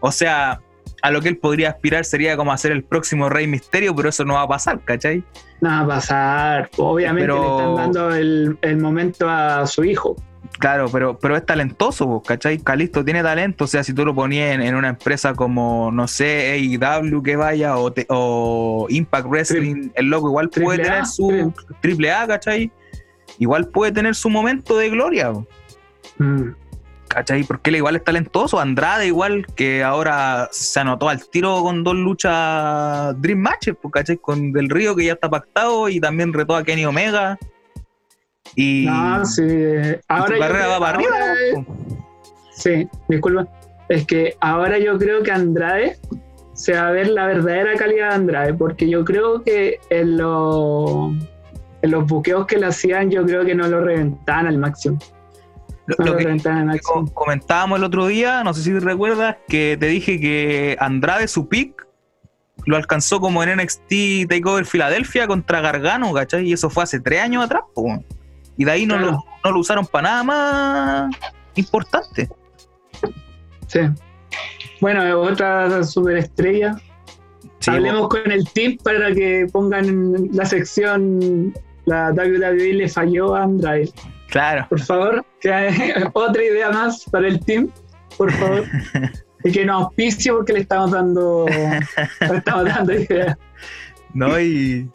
o sea, a lo que él podría aspirar sería como hacer el próximo Rey Misterio, pero eso no va a pasar, ¿cachai? No va a pasar. Obviamente le están dando el, el momento a su hijo. Claro, pero, pero es talentoso, ¿cachai? Calisto tiene talento, o sea, si tú lo ponías en, una empresa como, no sé, AEW que vaya, o, o Impact Wrestling, el loco igual puede tener su triple A, ¿cachai? Igual puede tener su momento de gloria, mm. ¿cachai? Porque él igual es talentoso, Andrade igual, que ahora se anotó al tiro con dos luchas Dream Matches, ¿cachai? Con Del Río que ya está pactado y también retó a Kenny Omega. Y, no, sí. Ahora carrera va para arriba. sí, disculpa. Es que ahora yo creo que Andrade se va a ver la verdadera calidad de Andrade, porque yo creo que en, en los buqueos que le hacían, yo creo que no lo reventaban al máximo. lo, que comentábamos el otro día, no sé si recuerdas, que te dije que Andrade, su pick, lo alcanzó como en NXT Takeover Filadelfia contra Gargano, ¿cachai? Y eso fue hace tres años atrás, pues. Y de ahí no, lo, no lo usaron para nada más importante. Sí. Bueno, otra superestrella. Hablemos con el team para que pongan la sección la WWE le falló a Andrade. Claro. Por favor, otra idea más para el team, por favor. y que nos auspicie porque le estamos dando, le estamos dando ideas. No, y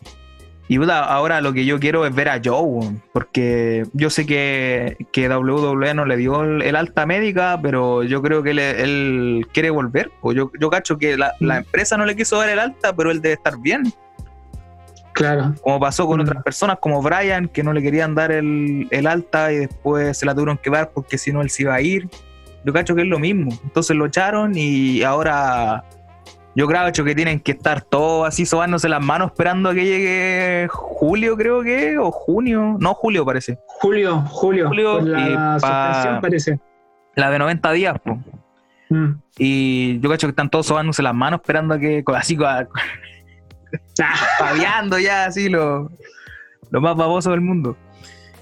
y ahora lo que yo quiero es ver a Joe, porque yo sé que, que WWE no le dio el, alta médica, pero yo creo que él, quiere volver. O yo, yo cacho que la, mm. empresa no le quiso dar el alta, pero él debe estar bien. Claro. Como pasó con mm. otras personas, como Brian, que no le querían dar el, el, alta y después se la tuvieron que dar porque si no él se iba a ir. Yo cacho que es lo mismo. Entonces lo echaron y ahora yo creo que tienen que estar todos así sobándose las manos esperando a que llegue julio, creo que, o junio. No, julio parece. Julio, julio. Julio la suspensión parece. La de 90 días, pues. Y yo cacho que están todos sobándose las manos esperando a que, así, paviando ya, así, lo, lo más baboso del mundo.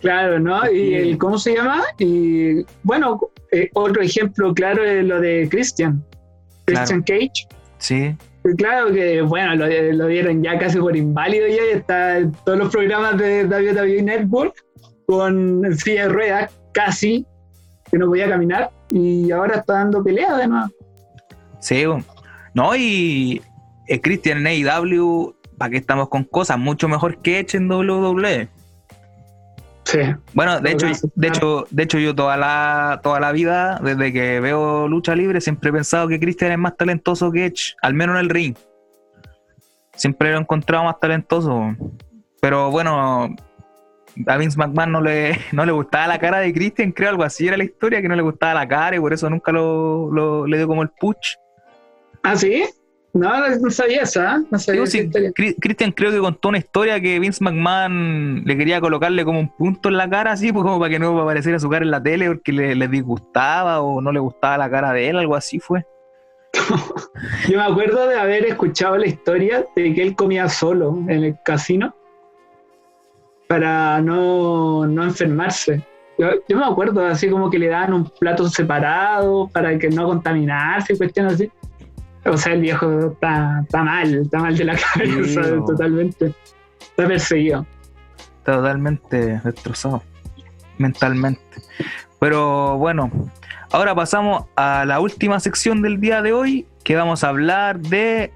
Claro, ¿no? Y el, ¿cómo se llama? Y bueno, eh, otro ejemplo claro es lo de Christian. Christian Cage. Sí. Claro que, bueno, lo, lo, dieron ya casi por inválido ya, y está en todos los programas de WWE Network con silla de ruedas, casi, que no podía caminar, y ahora está dando pelea además. Sí, no, y eh, Christian en AEW, ¿para qué estamos con cosas? Mucho mejor que Edge en WWE. Bueno, de hecho, de hecho, de hecho, yo toda la, toda la vida, desde que veo lucha libre, siempre he pensado que Christian es más talentoso que Edge, al menos en el ring. Siempre lo he encontrado más talentoso. Pero bueno, a Vince McMahon no le, no le gustaba la cara de Christian, creo algo así era la historia, que no le gustaba la cara y por eso nunca lo, lo le dio como el push. ¿Ah, sí? No, no sabía esa, no sabía Cristian creo que contó una historia que Vince McMahon le quería colocarle como un punto en la cara, así, pues como para que no apareciera su cara en la tele porque le, disgustaba o no le gustaba la cara de él, algo así fue. Yo me acuerdo de haber escuchado la historia de que él comía solo en el casino para no, enfermarse. Yo, yo, me acuerdo así como que le daban un plato separado para que no contaminarse y cuestiones así. O sea, el viejo está, mal, está mal de la cabeza, totalmente. Está perseguido. Totalmente destrozado mentalmente. Pero bueno, ahora pasamos a la última sección del día de hoy, que vamos a hablar de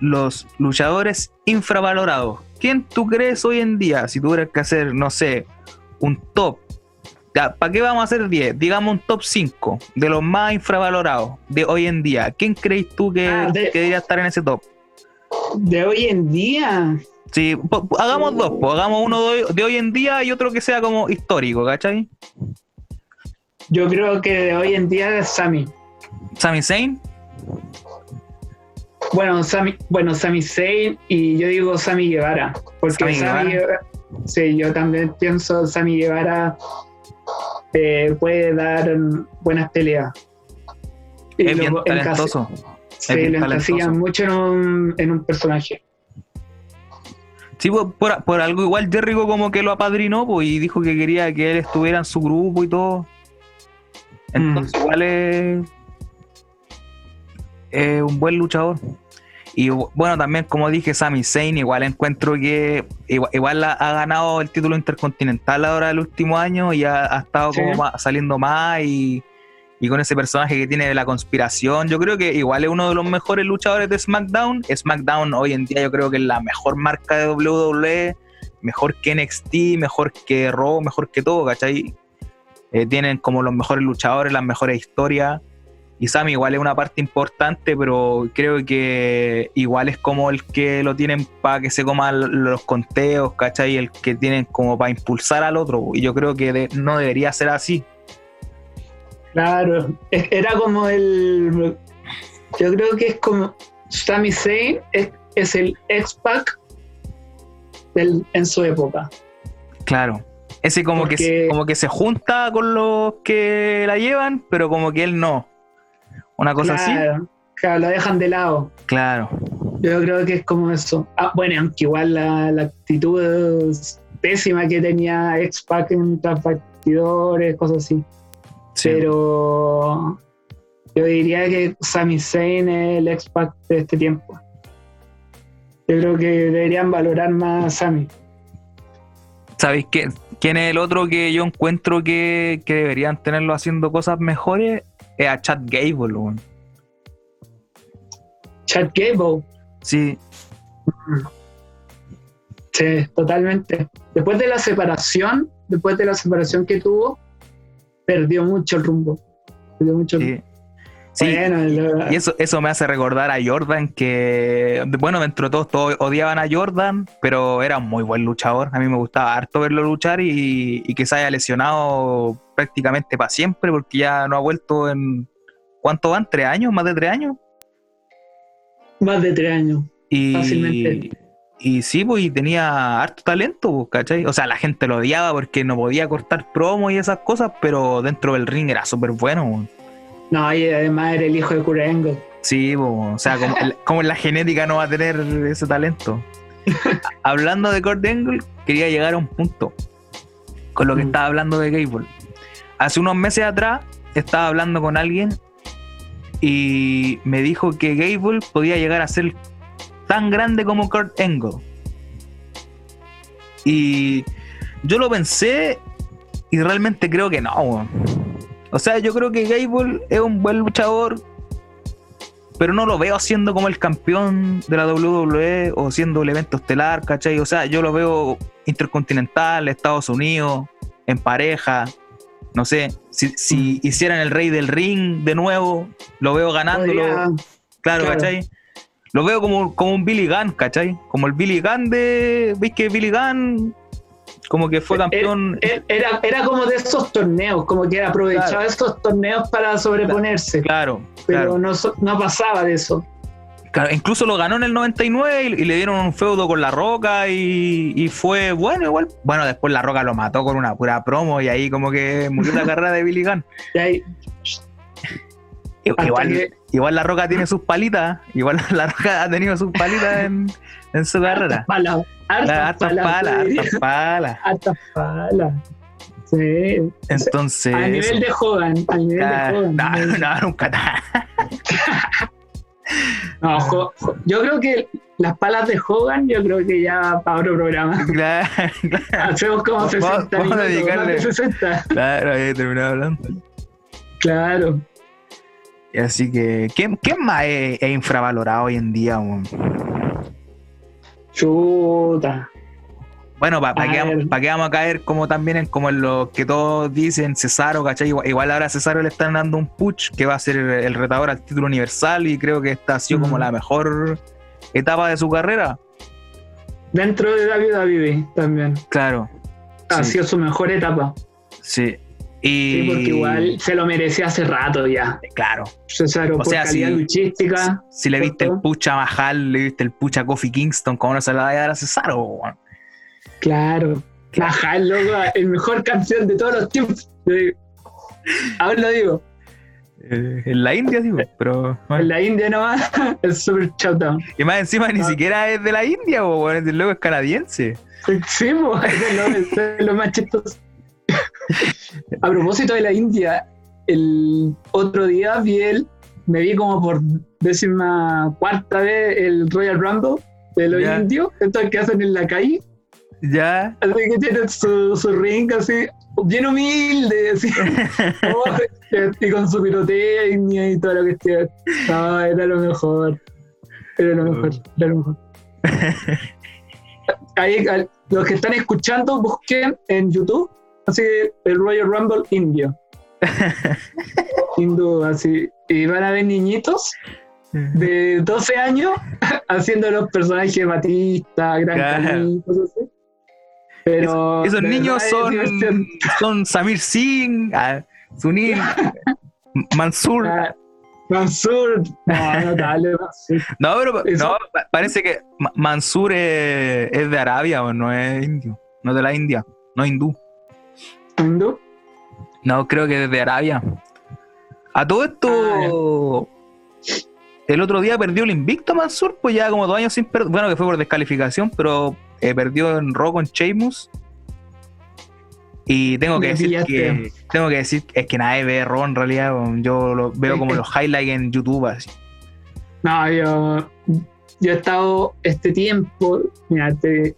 los luchadores infravalorados. ¿Quién tú crees hoy en día, si tuvieras que hacer, no sé, un top ¿Para qué vamos a hacer 10? Digamos un top 5 de los más infravalorados de hoy en día. ¿Quién crees tú que, ah, debería estar en ese top? ¿De hoy en día? Sí, hagamos dos, hagamos uno de hoy, en día y otro que sea como histórico, ¿cachai? Yo creo que de hoy en día es Sammy. ¿Sammy Zayn? Bueno, Sammy, bueno, Sami Zayn y yo digo Sammy Guevara. Porque Sammy, Guevara. Sí, yo también pienso Sammy Guevara eh, puede dar buenas peleas. Es bien talentoso. Se lo mucho en un, en un personaje. Sí, por, por, algo igual Jericho como que lo apadrinó pues, y dijo que quería que él estuviera en su grupo y todo. Entonces mm. igual es un buen luchador. Y bueno, también como dije, Sami Zayn, igual encuentro que igual, ha ganado el título intercontinental ahora del último año y ha, estado como saliendo más y, con ese personaje que tiene de la conspiración. Yo creo que igual es uno de los mejores luchadores de SmackDown. SmackDown hoy en día yo creo que es la mejor marca de WWE, mejor que NXT, mejor que Raw, mejor que todo, ¿cachai? Eh, tienen como los mejores luchadores, las mejores historias. Y Sammy igual es una parte importante, pero creo que igual es como el que lo tienen para que se coman los conteos, ¿cachai? El que tienen como para impulsar al otro. Y yo creo que no debería ser así. Claro, era como el. Yo creo que es como. Sami Zayn es, el X-Pac en su época. Claro. Ese como que, como que se junta con los que la llevan, pero como que él no. Una cosa así. Claro, lo dejan de lado. Claro. Yo creo que es como eso. Ah, bueno, aunque igual la, actitud pésima que tenía X-Pac en bastidores, cosas así. Pero yo diría que Sami Zayn es el X-Pac de este tiempo. Yo creo que deberían valorar más a Sami. ¿Sabéis qué? quién es el otro que yo encuentro que, que deberían tenerlo haciendo cosas mejores? Es a Chad Gable, Chad Gable. Sí. Sí, totalmente. Después de la separación, después de la separación que tuvo, perdió mucho el rumbo. Perdió mucho Sí, y eso, eso me hace recordar a Jordan, que, bueno, dentro de todos, todos odiaban a Jordan, pero era un muy buen luchador. A mí me gustaba harto verlo luchar y, que se haya lesionado prácticamente para siempre, porque ya no ha vuelto en. ¿Cuánto van? ¿Tres años? ¿Más de tres años? Más de tres años. Y, fácilmente. Y sí, pues, tenía harto talento, pues, ¿cachai? O sea, la gente lo odiaba porque no podía cortar promo y esas cosas, pero dentro del ring era súper bueno. No, y además era el hijo de Kurengo. Sí, o sea, como, en la genética no va a tener ese talento. hablando de Kurt Angle, quería llegar a un punto con lo que mm. estaba hablando de Gable. Hace unos meses atrás estaba hablando con alguien y me dijo que Gable podía llegar a ser tan grande como Kurt Angle. Y yo lo pensé y realmente creo que no. O sea, yo creo que Gable es un buen luchador, pero no lo veo siendo como el campeón de la WWE o siendo el evento estelar, ¿cachai? O sea, yo lo veo intercontinental, Estados Unidos, en pareja. No sé, si, mm. hicieran el rey del ring de nuevo, lo veo ganándolo. Claro, claro, ¿cachai? Lo veo como, como un Billy Gunn, ¿cachai? Como el Billy Gunn de. ¿Veis que Billy Gunn como que fue campeón. Era, era como de esos torneos, como que aprovechaba esos torneos para sobreponerse. Claro. Pero No, no pasaba de eso. Claro, incluso lo ganó en el 99 y, le dieron un feudo con La Roca y, fue bueno igual. Bueno, después La Roca lo mató con una pura promo y ahí como que murió la carrera de Billy Gunn. igual, igual La Roca tiene sus palitas, igual La Roca ha tenido sus palitas en, en su carrera. Hartas palas, hartas palas. Hartas palas. Sí. Entonces. A nivel de Hogan, al nivel de Hogan. No, no, nunca. no, yo creo que las palas de Hogan, yo creo que ya para otro programa. Claro, Hacemos como 60 vamos, a dedicarle. 60. Claro, ahí terminado hablando. Claro. Y así que, ¿qué, qué más es, infravalorado hoy en día? Man? Chuta. Bueno, ¿para pa qué, vamos a caer como también en como en lo que todos dicen, Cesaro, ¿cachai? Igual, ahora a Cesaro le están dando un push que va a ser el, retador al título universal y creo que esta ha sido como mm. la mejor etapa de su carrera. Dentro de David David también. Claro. Ha sido su mejor etapa. Sí. Y... Sí, porque igual se lo merecía hace rato ya. Claro. César, o sea, si, luchística. Si, le viste el pucha Mahal, le viste el pucha Kofi Kingston, ¿cómo no se la va a dar a Cesaro? Claro. Mahal, loco, el mejor campeón de todos los tiempos. Ahora lo digo. Eh, en la India, digo, pero. En la India nomás, el super showdown. Y más encima ni siquiera es de la India, o bueno, luego es canadiense. Sí, es lo más chistoso. A propósito de la India, el otro día vi el, me vi como por décima cuarta vez el Royal Rumble de los indios, estos que hacen en la calle. Ya. Así que tienen su, su ring así, bien humilde, así. y con su pirotecnia y todo lo que esté. No, era lo mejor. Era lo mejor, era lo mejor. Ahí, los que están escuchando, busquen en YouTube así el Royal Rumble indio. Duda, así. Y van a ver niñitos de 12 años haciendo los personajes de Batista, Gran cosas así. Pero esos niños son, son Samir Singh, ah, Sunil, Mansur. Ah, Mansur, no, no, dale, No, pero no, parece que Mansur es, es, de Arabia o no es indio, no de la India, no hindú. No, creo que desde Arabia. A todo esto, ah, el otro día perdió el invicto Mansur, pues ya como dos años sin perder. Bueno, que fue por descalificación, pero eh, perdió en Raw con Sheamus. Y tengo que decir que tengo que decir es que nadie ve Raw en realidad. Yo lo veo como los highlights en YouTube así. No, yo, yo he estado este tiempo, mira, te,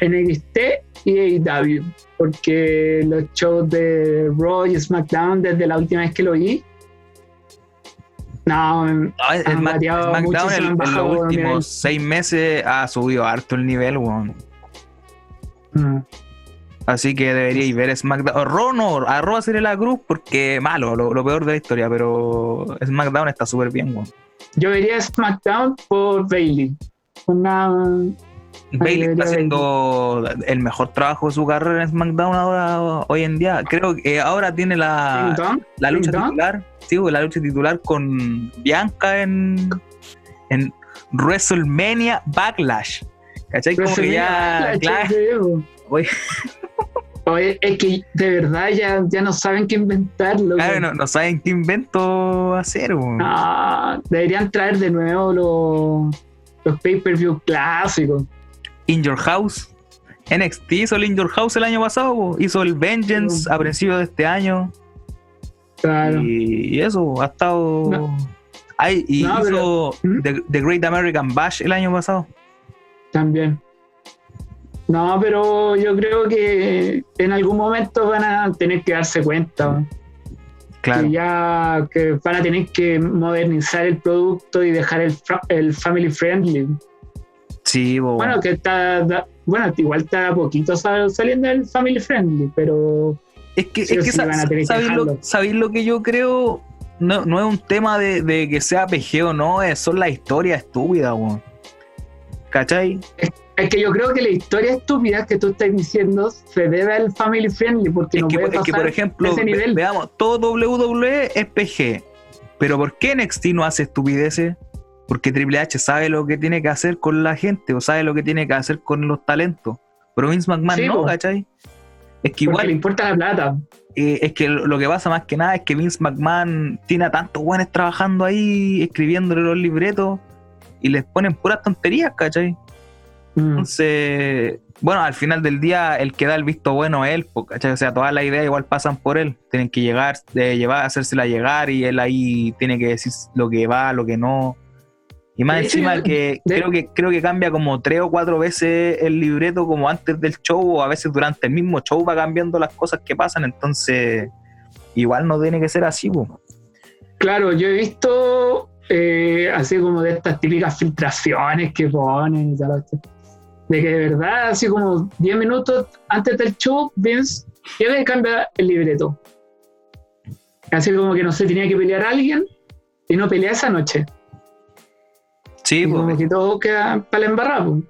NXT y AEW, porque los shows de Raw y SmackDown desde la última vez que lo vi, no, no el, SmackDown en, los últimos seis meses ha subido harto el nivel, weón. Mm. Así que deberíais ver SmackDown. Raw no, a Raw hacerle la cruz porque malo, lo, peor de la historia, pero SmackDown está súper bien, weón. Yo vería SmackDown por Bailey. Una. Bailey está haciendo el mejor trabajo de su carrera en SmackDown ahora, hoy en día. Creo que ahora tiene la, la lucha titular. Sí, la lucha titular con Bianca en, en WrestleMania Backlash. ¿Cachai? Como que ya. Claro, Oye, es que de verdad ya, ya no saben qué inventarlo. Claro, no, saben qué invento hacer. deberían traer de nuevo los, los pay-per-view clásicos. In Your House. NXT hizo el In Your House el año pasado. Hizo el Vengeance a principios de este año. Claro. Y, eso, ha estado. y hizo ¿Mm? The Great American Bash el año pasado. También. No, pero yo creo que en algún momento van a tener que darse cuenta. Claro. Que ya que van a tener que modernizar el producto y dejar el, el family friendly. Sí, bueno. que está, bueno, igual está poquito saliendo el family friendly, pero es que, es que ¿sabéis lo, que yo creo? No, no es un tema de, de que sea PG o no, es, son las historias estúpidas, weón. ¿Cachai? Es que yo creo que la historia estúpida que tú estás diciendo se debe al family friendly, porque es no que, es que, por ejemplo, veamos, todo WWE es PG, pero ¿por qué NXT no hace estupideces? Porque Triple H sabe lo que tiene que hacer con la gente, o sabe lo que tiene que hacer con los talentos. Pero Vince McMahon no, ¿cachai? Es que igual. le importa la plata. Eh, es que lo, que pasa más que nada es que Vince McMahon tiene a tantos buenos trabajando ahí, escribiéndole los libretos, y les ponen puras tonterías, ¿cachai? Mm. Entonces, bueno, al final del día, el que da el visto bueno es él, ¿cachai? O sea, todas las ideas igual pasan por él. Tienen que llegar, de llevar, hacérsela llegar y él ahí tiene que decir lo que va, lo que no. Y más encima que creo que creo que cambia como tres o cuatro veces el libreto como antes del show o a veces durante el mismo show va cambiando las cosas que pasan, entonces igual no tiene que ser así. Claro, yo he visto eh, así como de estas típicas filtraciones que ponen y tal de que de verdad, así como 10 minutos antes del show, Vince quiere cambiar el libreto. Así como que no sé, tenía que pelear a alguien y no pelea esa noche. Sí, pues. Como que todo queda para la embarrada, pues.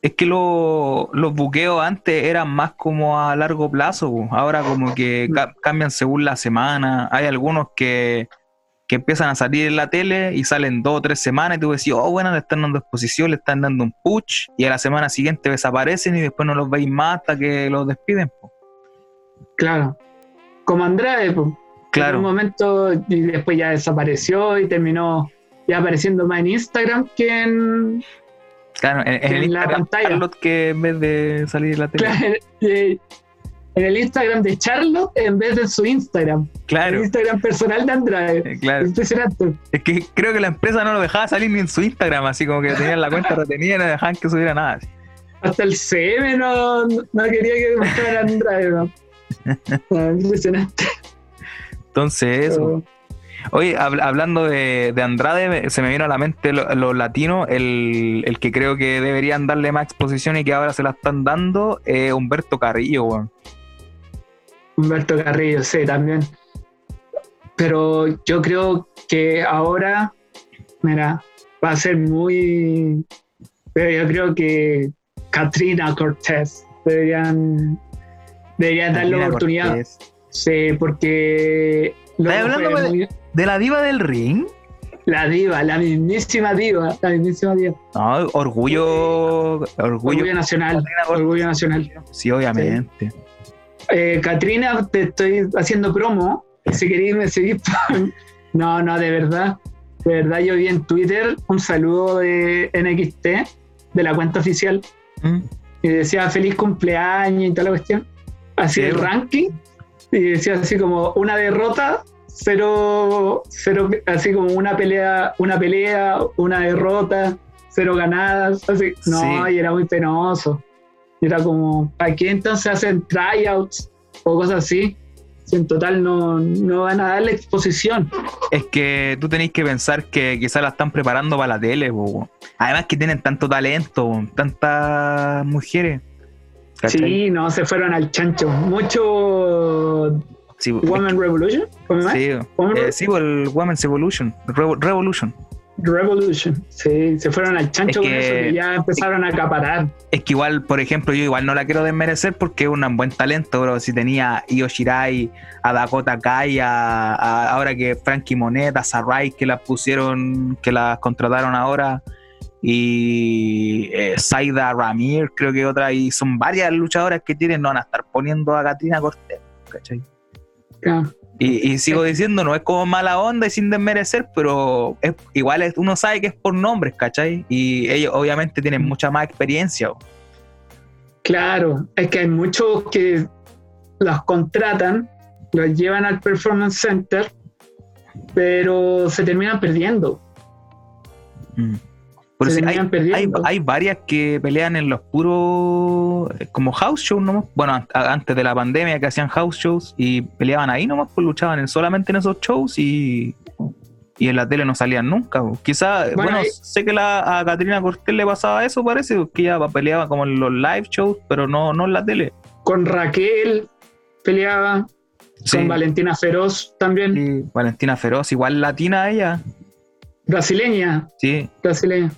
Es que los buqueos antes eran más como a largo plazo, pues. ahora como que cambian según la semana. Hay algunos que que empiezan a salir en la tele y salen dos o tres semanas y tú decís, oh, bueno, le están dando exposición, le están dando un push y a la semana siguiente desaparecen y después no los veis más hasta que los despiden. Claro, como Andrade, pues. Claro. En un momento y después ya desapareció y terminó ya apareciendo más en Instagram que en, claro, en, la pantalla. que en vez de salir en la tele. Claro, en el Instagram de Charlotte en vez de su Instagram. Claro. El Instagram personal de Andrade. Eh, claro. Impresionante. Es que creo que la empresa no lo dejaba salir ni en su Instagram, así como que tenían la cuenta retenida y no dejaban que subiera nada. Hasta el CM no, no quería que mostrara Andrade, ¿no? Ah, impresionante. Entonces, eso. Oye, hablando de, Andrade, se me vino a la mente los latinos, el, el, que creo que deberían darle más exposición y que ahora se la están dando, es Humberto Carrillo, weón. Humberto Carrillo, sí, también. Pero yo creo que ahora, mira, va a ser muy. Pero yo creo que Katrina Cortés deberían, deberían darle la oportunidad. Sí, porque. ¿Estás hablando de, la diva del ring? La diva, la mismísima diva, la mismísima diva. No, orgullo, orgullo, nacional, orgullo nacional. Sí, obviamente. Eh, Katrina, te estoy haciendo promo. Si queréis me seguís. no, no, de verdad. De verdad, yo vi en Twitter un saludo de NXT, de la cuenta oficial. Mm. Y decía feliz cumpleaños y toda la cuestión. Así el ranking. Y decía así como una derrota, cero, cero, así como una pelea, una pelea, una derrota, cero ganadas. Así, no, y era muy penoso. Era como, ¿para qué entonces hacen tryouts o cosas así? Si en total no, no van a darle exposición. Es que tú tenéis que pensar que quizás la están preparando para la tele. Además que tienen tanto talento, tantas mujeres. Sí, no, se fueron al chancho. Mucho Sí, Woman Revolution. ¿Cómo sí, eh, sí, el Women's Evolution. Revolution. Revolution, sí, se fueron al chancho con eso y ya empezaron a acaparar. Es que igual, por ejemplo, yo igual no la quiero desmerecer porque es un buen talento, bro. Si tenía Io Shirai, a Dakota Kai, a, ahora que Frankie Monet, a Sarai, que las pusieron, que las contrataron ahora, y eh, Saida Ramir, creo que otra, y son varias luchadoras que tienen, no van a estar poniendo a Katrina Cortés, ¿cachai? Y, sigo diciendo, no es como mala onda y sin desmerecer, pero es, igual es, uno sabe que es por nombres, ¿cachai? Y ellos obviamente tienen mucha más experiencia. Claro, es que hay muchos que los contratan, los llevan al Performance Center, pero se terminan perdiendo. Mm hay, varias que pelean en los puros, eh, como house shows nomás. Bueno, antes de la pandemia que hacían house shows y peleaban ahí nomás, pues luchaban solamente en esos shows y, en la tele no salían nunca. Quizás, bueno, sé que la, a Catrina Cortés le pasaba eso, parece, que ella peleaba como en los live shows, pero no, no en la tele. Con Raquel peleaba, con Valentina Feroz también. Sí, Valentina Feroz, igual latina ella. Brasileña. Sí. Brasileña.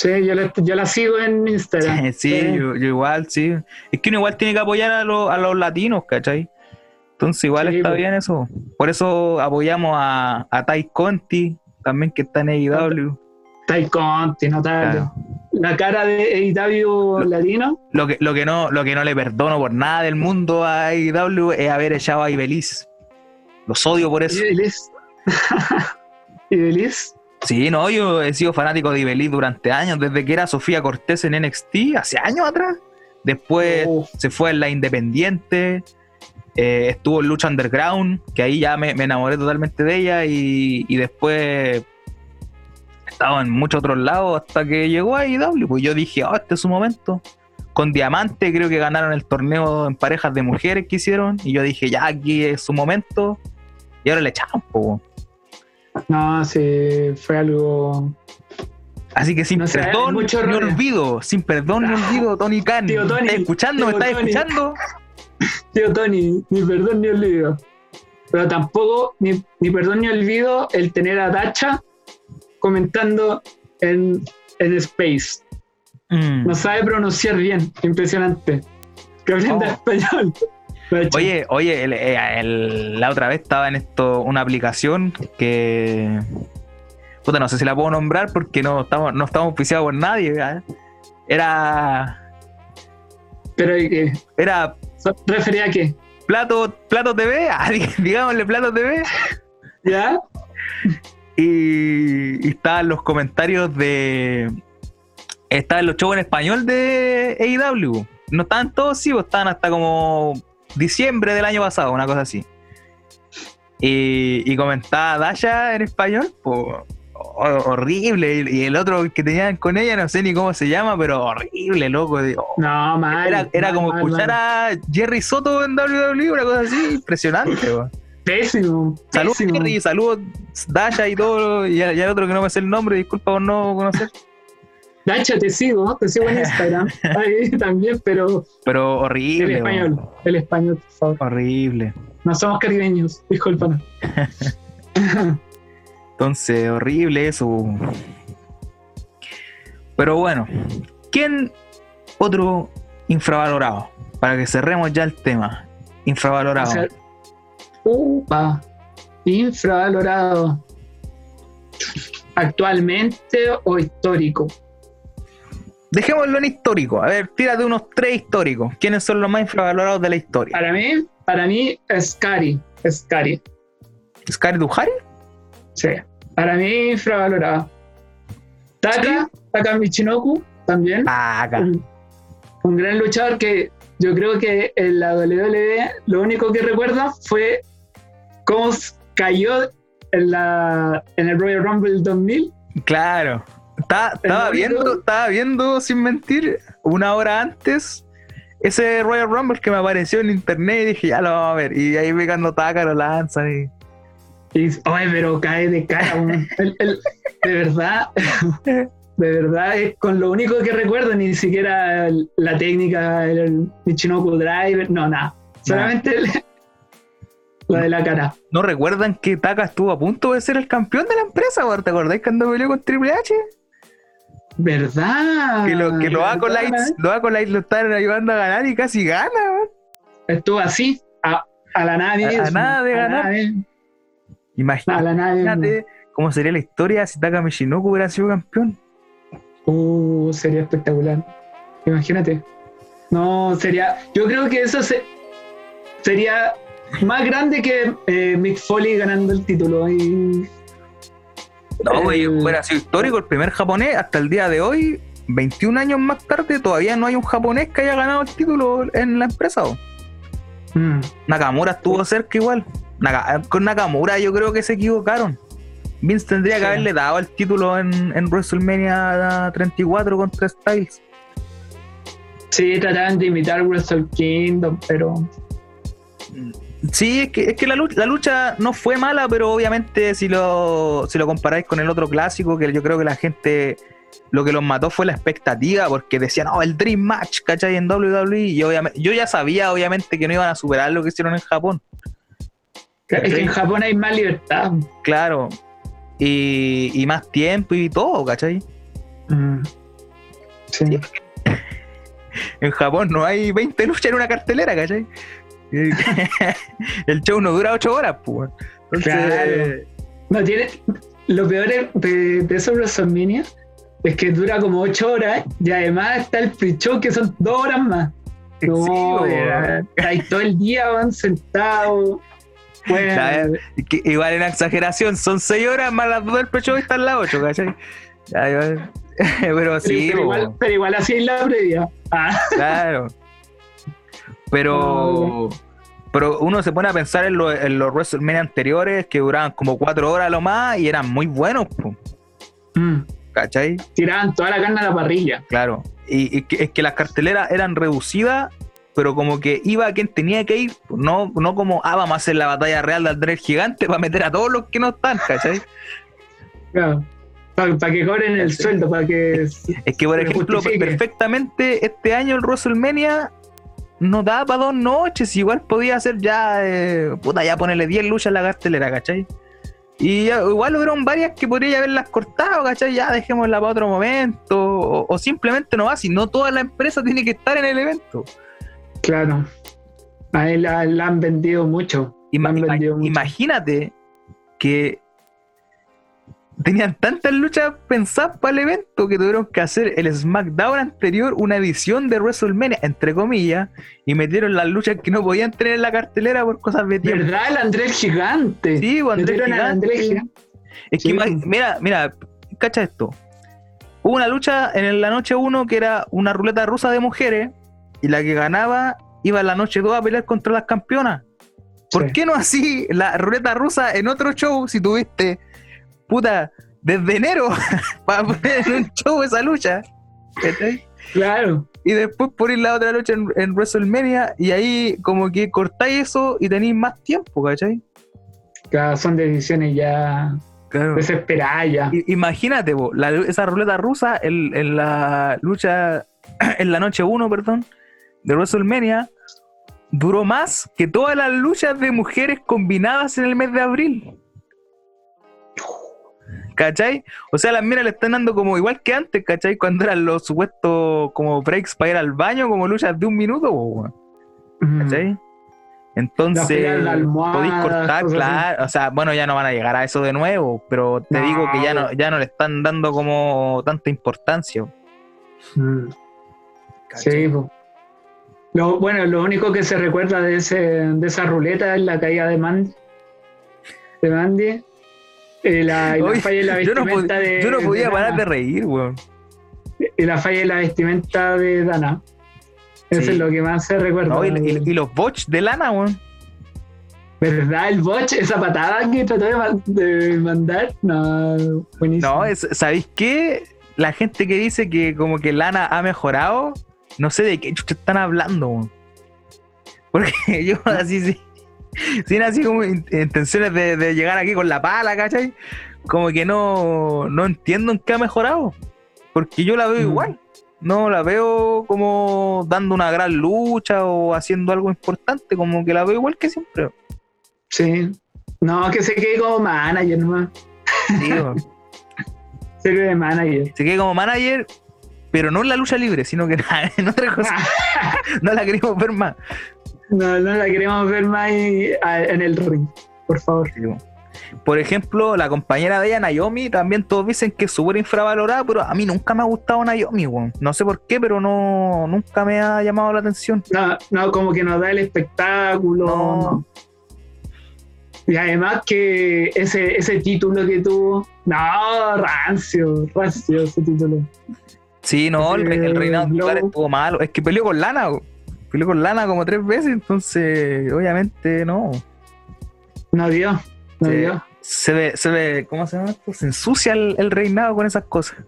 Sí, yo la, sigo en Instagram. Sí, Yo, igual, sí. Es que uno igual tiene que apoyar a, a los latinos, ¿cachai? Entonces igual está pues. bien eso. Por eso apoyamos a, a Tai Conti, también que está en AEW. Tai Conti, notable. La cara de AEW latino. Lo que, lo, que no, lo que no le perdono por nada del mundo a AEW es haber echado a Ibeliz. Los odio por eso. Ibeliz. Ibeliz. Sí, no, yo he sido fanático de Ibeliz durante años, desde que era Sofía Cortés en NXT, hace años atrás. Después se fue en la Independiente, eh, estuvo en Lucha Underground, que ahí ya me, enamoré totalmente de ella, y, después estaba en muchos otros lados hasta que llegó a IW. Pues yo dije, oh, este es su momento. Con Diamante creo que ganaron el torneo en parejas de mujeres que hicieron, y yo dije, ya aquí es su momento, y ahora le echamos, un poco. No, sí, fue algo. Así que sin perdón ni olvido, sin perdón ni olvido, Tony Khan. Tío Tony, ¿Estás escuchando? ¿Me estás escuchando? Tío Tony, ni perdón ni olvido. Pero tampoco, ni, ni perdón ni olvido, el tener a Dacha comentando en, en Space. Mm. No sabe pronunciar bien, impresionante. Que aprenda oh. español. Oye, oye, eh, la otra vez estaba en esto una aplicación que. Puta, no sé si la puedo nombrar porque no estamos, no estamos oficiados por nadie. Era. Pero qué? Era. ¿Refería a qué? Plato, Plato TV, ah, digámosle Plato TV. ¿Ya? Y, y estaban los comentarios de. Estaban los shows en español de AEW. No estaban todos, sí, pues estaban hasta como diciembre del año pasado, una cosa así. Y, y comentaba Dasha en español, pues horrible. Y el otro que tenían con ella, no sé ni cómo se llama, pero horrible, loco. no, mal. Era, como escuchar a Jerry Soto en WWE, una cosa así, impresionante. Pésimo. Saludos, Jerry, saludos, Dasha y todo. Y, hay otro que no me sé el nombre, disculpa por no conocer. Dacha, te sigo, te sigo en Instagram. Ahí también, pero. Pero horrible. El español, el español, por favor. Horrible. No somos caribeños, discúlpanos. Entonces, horrible eso. Pero bueno, ¿quién otro infravalorado? Para que cerremos ya el tema. Infravalorado. upa, infravalorado. ¿Actualmente o histórico? Dejémoslo en histórico. A ver, tírate unos tres históricos. ¿Quiénes son los más infravalorados de la historia? Para mí, para mí, Scary. Scary. ¿Scary Duhari? Sí. Para mí, infravalorado. Taka, Taka Michinoku, también. Taka. Un, gran luchador que yo creo que en la WWE lo único que recuerda fue cómo cayó en, la, en el Royal Rumble 2000. Claro estaba viendo, estaba viendo, sin mentir, una hora antes ese Royal Rumble que me apareció en internet y dije, ya lo vamos a ver. Y ahí cuando Taka lo lanzan y. y oye, pero cae de cara, de verdad. de verdad es con lo único que recuerdo, ni siquiera la técnica, el Michinoku Driver, no, nada. Solamente la de la cara. ¿No recuerdan que Taka estuvo a punto de ser el campeón de la empresa? ¿Te acordáis cuando peleó con Triple H? ¿Verdad? Que lo, que lo Acolytes, lo lo estaban ayudando a ganar y casi gana, Estuvo así, a, la nadie. A, nada de ganar. Imagínate cómo sería la historia si Taka Michinoku hubiera sido campeón. Uh, sería espectacular. Imagínate. No, sería. Yo creo que eso se, sería más grande que eh, Mick Foley ganando el título. Y, no, güey, hubiera sido histórico el primer japonés hasta el día de hoy. 21 años más tarde, todavía no hay un japonés que haya ganado el título en la empresa. Mm. Nakamura estuvo cerca igual. con Nakamura yo creo que se equivocaron. Vince tendría que haberle dado el título en, en WrestleMania 34 contra Styles. Sí, trataban de imitar Wrestle Kingdom, pero. Sí, es que, es que la, lucha, la lucha no fue mala, pero obviamente si lo, si lo comparáis con el otro clásico, que yo creo que la gente lo que los mató fue la expectativa, porque decían, oh, el Dream Match, ¿cachai? En WWE. Y obviamente, yo ya sabía, obviamente, que no iban a superar lo que hicieron en Japón. Es que en Japón hay más libertad. Claro. Y, y más tiempo y todo, ¿cachai? Mm. Sí. En Japón no hay 20 luchas en una cartelera, ¿cachai? el show no dura 8 horas, pues. Entonces... No, tiene. Lo peor de, de esos WrestleMania es que dura como 8 horas y además está el pre-show que son 2 horas más. No, ahí todo el día van sentados. Bueno. igual en exageración, son 6 horas más las 2 del pre-show y están las 8, ¿cachai? pero sí. Pero, igual, pero igual así es la previa. Ah. Claro. Pero, pero uno se pone a pensar en, en los WrestleMania anteriores que duraban como cuatro horas lo más y eran muy buenos. Mm. ¿Cachai? Tiraban toda la carne a la parrilla. Claro. Y, es que las carteleras eran reducidas, pero como que iba quien tenía que ir, no, no como, ah, vamos a hacer la batalla real del Andrés Gigante para meter a todos los que no están, ¿cachai? Claro. Para, que cobren el sueldo, para que. Es que, por ejemplo, perfectamente este año el WrestleMania no da para dos noches, igual podía hacer ya, eh, puta, ya ponerle 10 luchas en la cartelera, ¿cachai? Y igual hubieron varias que podría haberlas cortado, ¿cachai? Ya dejémosla para otro momento, o, simplemente no va, si no toda la empresa tiene que estar en el evento. Claro, a él la, han vendido mucho. Imagínate que tenían tantas luchas pensadas para el evento que tuvieron que hacer el SmackDown anterior una edición de WrestleMania, entre comillas, y metieron las luchas que no podían tener en la cartelera por cosas de tiempo. ¿Verdad? El Andrés Gigante. Sí, pues, Andrés Gigante. Es que, mira, mira, cacha esto. Hubo una lucha en la noche 1 que era una ruleta rusa de mujeres y la que ganaba iba en la noche 2 a pelear contra las campeonas. ¿Por qué no así la ruleta rusa en otro show si tuviste puta, desde enero para poner en un show esa lucha. Claro. Y después poner la otra lucha en, WrestleMania y ahí como que cortáis eso y tenéis más tiempo, ¿cachai? Claro, son decisiones ya desesperadas ya. imagínate, esa ruleta rusa en, la lucha, en la noche 1, perdón, de WrestleMania, duró más que todas las luchas de mujeres combinadas en el mes de abril. ¿Cachai? O sea, las minas le están dando como igual que antes, ¿cachai? Cuando eran los supuestos como breaks para ir al baño, como luchas de un minuto, ¿cachai? Entonces, podéis cortar, claro. O sea, bueno, ya no van a llegar a eso de nuevo, pero te digo que ya no, ya no le están dando como tanta importancia. Mm. Sí, lo, bueno, lo único que se recuerda de, ese, de esa ruleta es la caída de Mandy. De Mandy eh, la, falla de la vestimenta de. Yo no podía parar de reír, weón. Y la falla de la vestimenta de Dana. Eso es lo que más se recuerda. y, los bots de Lana, weón. ¿Verdad? El botch, esa patada que trató de, mandar. No, buenísimo. No, ¿sabéis qué? La gente que dice que como que Lana ha mejorado, no sé de qué están hablando, weón. Porque yo así sí sin así como intenciones de, llegar aquí con la pala, ¿cachai? Como que no, no entiendo en qué ha mejorado. porque yo la veo Mm. igual. No la veo como dando una gran lucha o haciendo algo importante, como que la veo igual que siempre. Sí. No, que se quede como manager nomás. Digo, Se quede de manager. se quede como manager, pero no en la lucha libre, sino que en otra cosa. No la queremos ver más. No, no la queremos ver más en el ring, por favor. Por ejemplo, la compañera de ella, Naomi, también todos dicen que es súper infravalorada, pero a mí nunca me ha gustado Naomi, weón. No sé por qué, pero no nunca me ha llamado la atención. No, no, como que nos da el espectáculo. No. Y además que ese, ese título que tuvo, no, rancio, rancio ese título. Sí, no, el, Eh, el reinado Glow. estuvo malo. Es que peleó con Lana, weón. Peleó con Lana como tres veces, entonces, obviamente, no. No dio, no dio. Se ve, se ve, ¿cómo se llama esto? Se ensucia el, el reinado con esas cosas.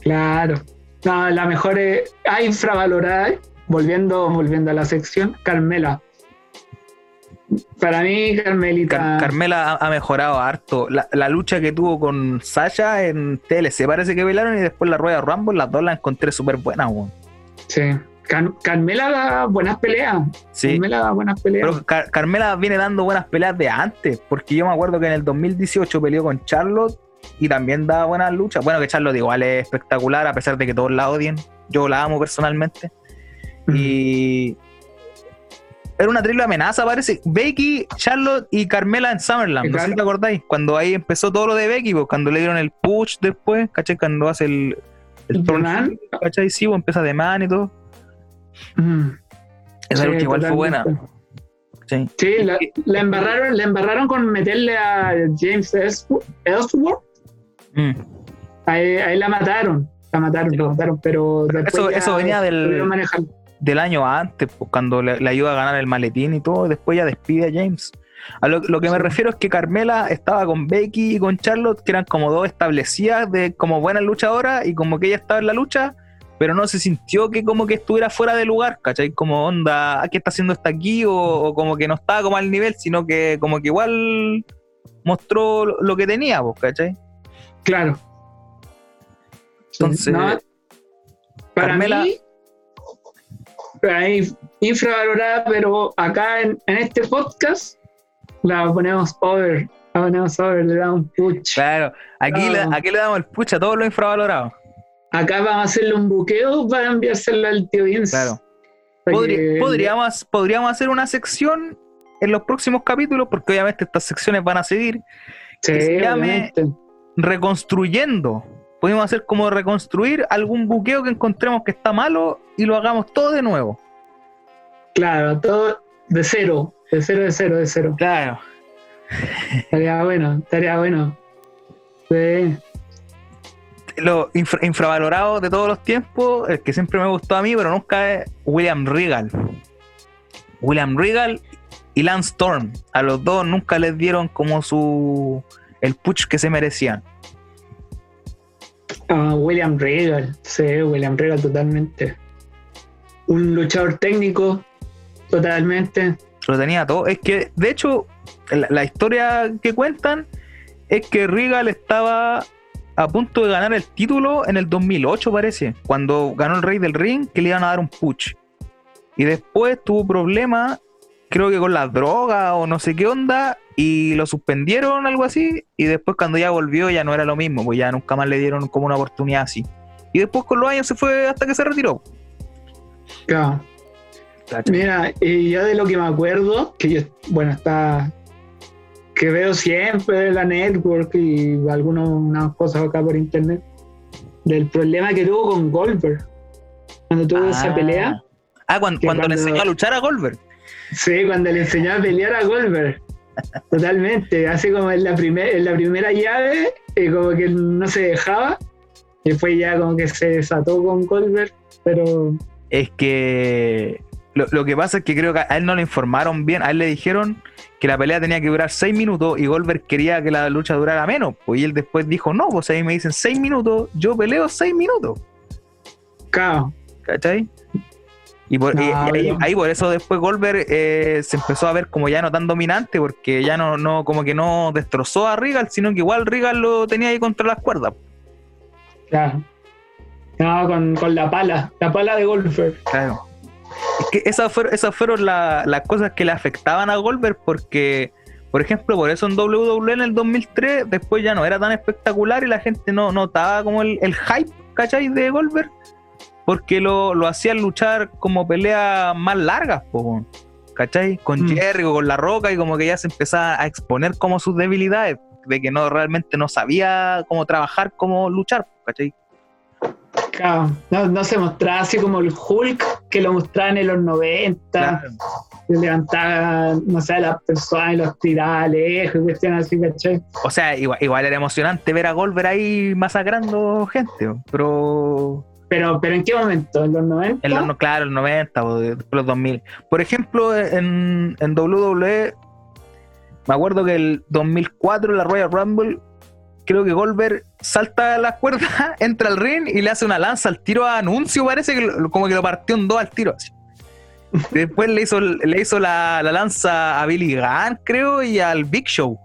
Claro. No, la mejor es, ah, infravalorada, volviendo, volviendo a la sección, Carmela. Para mí, Carmelita. Car- Carmela ha, ha mejorado harto. La, la lucha que tuvo con Sasha en TLC parece que bailaron y después la rueda Rumble, las dos las encontré súper buenas, weón. sí. Car- Carmela da buenas peleas. Sí. Carmela da buenas peleas. Pero Car- Carmela viene dando buenas peleas de antes, porque yo me acuerdo que en el 2018 peleó con Charlotte y también daba buenas luchas. Bueno, que Charlotte igual es espectacular, a pesar de que todos la odien. Yo la amo personalmente. Mm. Y era una triple amenaza, parece. Becky, Charlotte y Carmela en Summerland. No sé si Claro. te acordáis. Cuando ahí empezó todo lo de Becky, pues, cuando le dieron el push después, ¿cachai? Cuando hace el. ¿El? ¿cachai? Sí, pues, empieza de man y todo. Mm. Esa Sí, lucha igual fue buena. ¿cachai? Sí, la, la embarraron, la embarraron con meterle a James Ellsworth. Mm. Ahí, ahí la mataron. La mataron, la mataron, pero Eso- eso venía del-. Del año antes, pues, cuando le, le ayuda a ganar el maletín y todo, y después ya despide a James. A lo, lo que me Sí. refiero es que Carmela estaba con Becky y con Charlotte, que eran como dos establecidas de como buenas luchadoras, y como que ella estaba en la lucha, pero no se sintió que como que estuviera fuera de lugar, ¿cachai? Como onda, "Ah, ¿qué está haciendo esta aquí? O, o como que no estaba como al nivel, sino que como que igual mostró lo, que tenía, pues, ¿cachai? Claro. Entonces, No, para Carmela- mí, infravalorada, pero acá en, en este podcast la ponemos over. La ponemos over, le damos un push. Claro, aquí, le, aquí le damos el pucha a todos los infravalorados. Acá vamos a hacerle un buqueo para enviárselo al tío Vince. Claro. Que- podríamos, podríamos hacer una sección en los próximos capítulos, porque obviamente estas secciones van a seguir Sí, que se llame- obviamente. reconstruyendo. Podemos hacer como reconstruir algún buqueo que encontremos que está malo y lo hagamos todo de nuevo. Claro, todo de cero, de cero, de cero, de cero. Claro. Estaría bueno, estaría bueno. Sí. Lo infra- infravalorado de todos los tiempos, el que siempre me gustó a mí, pero nunca es William Regal. William Regal y Lance Storm. A los dos nunca les dieron como su el push que se merecían. Ah, William Regal, sí, William Regal totalmente. Un luchador técnico, totalmente. Lo tenía todo. Es que, de hecho, la, la historia que cuentan es que Regal estaba a punto de ganar el título en el 2008, parece, cuando ganó el Rey del Ring, que le iban a dar un push. Y después tuvo problemas, creo que con las drogas o no sé qué onda, y lo suspendieron, algo así. Y después, cuando ya volvió, ya no era lo mismo, pues ya nunca más le dieron como una oportunidad así. Y después, con los años, se fue hasta que se retiró. Claro. Mira, y yo de lo que me acuerdo, que yo, bueno, está. Que veo siempre la network y algunas unas cosas acá por internet, del problema que tuvo con Goldberg. Cuando tuvo esa pelea. Ah, cuando, le enseñó a luchar a Goldberg. Sí, cuando le enseñó a pelear a Goldberg. Totalmente. Así como en la, primer, en la primera llave, eh, como que no se dejaba. Y después ya como que se desató con Goldberg. Pero Es que lo, lo que pasa es que creo que a él no le informaron bien. A él le dijeron que la pelea tenía que durar 6 minutos y Goldberg quería que la lucha durara menos. Pues y él después dijo, no, pues ahí me dicen 6 minutos, yo peleo 6 minutos. cao. ¿Cachai? Y, por, No, y- y ahí, no. ahí por eso después Goldberg eh, se empezó a ver como ya no tan dominante, porque ya no, no, como que no destrozó a Regal, sino que igual Regal lo tenía ahí contra las cuerdas. Claro. No, con, con la pala, la pala de Goldberg. Claro. Es que esas fueron, esas fueron las cosas que le afectaban a Goldberg porque, por ejemplo, por eso en WWE en el 2003 después ya no era tan espectacular y la gente no notaba como el, el hype, ¿cachai? De Goldberg porque lo, lo hacían luchar como peleas más largas, ¿cachai? Con mm. Jerry o con La Roca y como que ya se empezaba a exponer como sus debilidades, de que no realmente no sabía cómo trabajar, cómo luchar, ¿cachai? Claro, no, se mostraba así como el Hulk que lo mostraban en los 90, que levantaba, no sé, a las personas y los tiraba lejos y cuestiones así, ¿cachai? O sea, igual, igual era emocionante ver a Goldberg ahí masacrando gente, pero pero, pero ¿en qué momento? ¿En los 90? En los, claro, en los 90 o los 2000. Por ejemplo, en, en WWE, me acuerdo que el 2004, la Royal Rumble, creo que Goldberg salta a la cuerda, entra al ring y le hace una lanza al tiro a Anuncio, parece que como que lo partió en dos al tiro. Después le hizo, le hizo la, la lanza a Billy Gunn, creo, y al Big Show.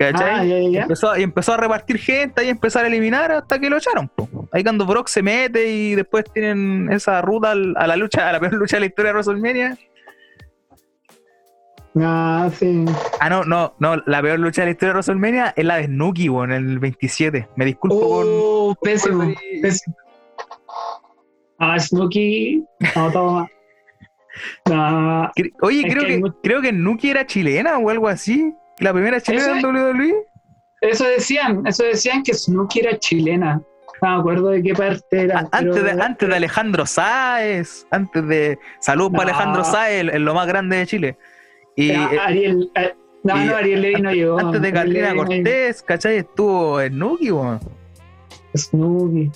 Ah, y, empezó, a repartir gente y empezar a eliminar hasta que lo echaron. Ahí cuando Brock se mete y después tienen esa ruta a la lucha, a la peor lucha de la historia de WrestleMania. Ah, sí. Ah, no, no, no, la peor lucha de la historia de WrestleMania es la de Snooki, en el 27. Me disculpo oh, Pésimo, pésimo. Ah, Snooki, no, toma. Oye, creo que, creo que Nuki era chilena o algo así. ¿La primera chilena en WWE? Eso decían, eso decían que Snooki era chilena. No me acuerdo de qué parte era. Antes, de, antes de Alejandro Sáez, antes de. Salud para Alejandro Sáez, en lo más grande de Chile. Y, eh, Ariel. Eh, no, no, Ariel Levy no llegó. Antes de Carolina Cortés, ¿cachai? Estuvo Snooki, weón. Snooki.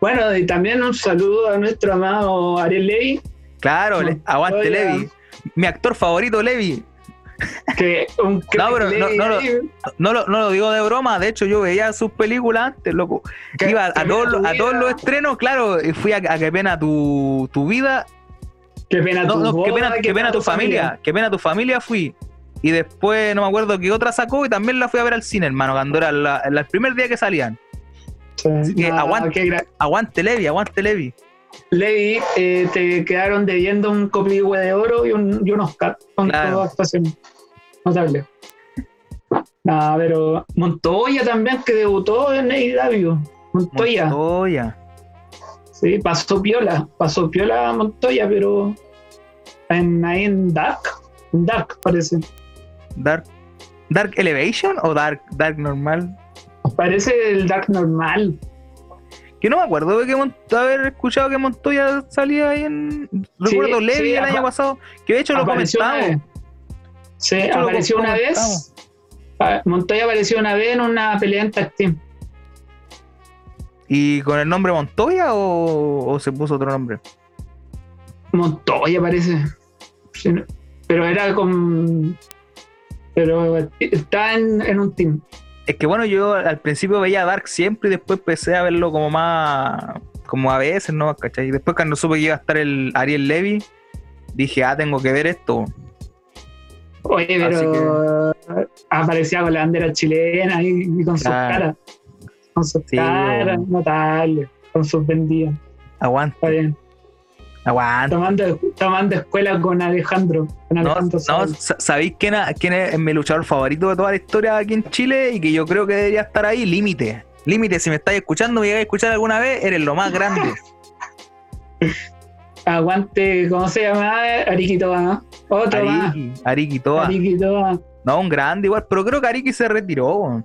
Bueno, y también un saludo a nuestro amado Ariel Levy. Claro, aguante Levy. Mi actor favorito, Levy que un no, pero no, lo, no, lo, digo de broma, de hecho yo veía sus películas antes, loco. Iba a, todos, a todos los estrenos, claro, y fui a, Qué pena tu, tu vida. Qué pena tu qué pena, qué pena tu familia. Qué pena tu familia fui. Y después no me acuerdo qué otra sacó y también la fui a ver al cine, hermano, cuando era el primer día que salían. aguante, aguante Levi, aguante Levi. Levi, eh, te quedaron debiendo un copihue de oro y un, y un Oscar con claro. actuación notable. Nada, pero Montoya también, que debutó en AEW. Montoya. Montoya. Sí, pasó piola, pasó piola Montoya, pero en, ahí en Dark, en Dark parece. Dark, Dark Elevation o Dark, Dark normal? Parece el Dark normal. Que no me acuerdo de que haber escuchado que Montoya salía ahí en. Recuerdo Levi el año pasado, que de hecho lo comentamos. Sí, apareció una vez. Montoya apareció una vez en una pelea en tag team. ¿Y con el nombre Montoya o, se puso otro nombre? Montoya parece. pero era con. Pero está en, en un team. Es que bueno, yo al principio veía Dark siempre y después empecé a verlo como más. como a veces, ¿no? ¿Cachai? Y después cuando supe que iba a estar el Ariel Levy, dije, ah, tengo que ver esto. Oye, pero aparecía con la bandera chilena y, con sus caras. Con sus caras, notable, con sus vendidas. Aguanta. Está bien. Aguanta. Tomando, tomando escuela con Alejandro. no, ¿sabéis quién, quién, es mi luchador favorito de toda la historia aquí en Chile y que yo creo que debería estar ahí? Límite. Límite, si me estáis escuchando, me llegáis a escuchar alguna vez, eres lo más grande. Aguante, ¿cómo se llama? Ariquitoa, ¿no? Otro Ariki. Ariquitoa. No, un grande igual, pero creo que Ariki se retiró.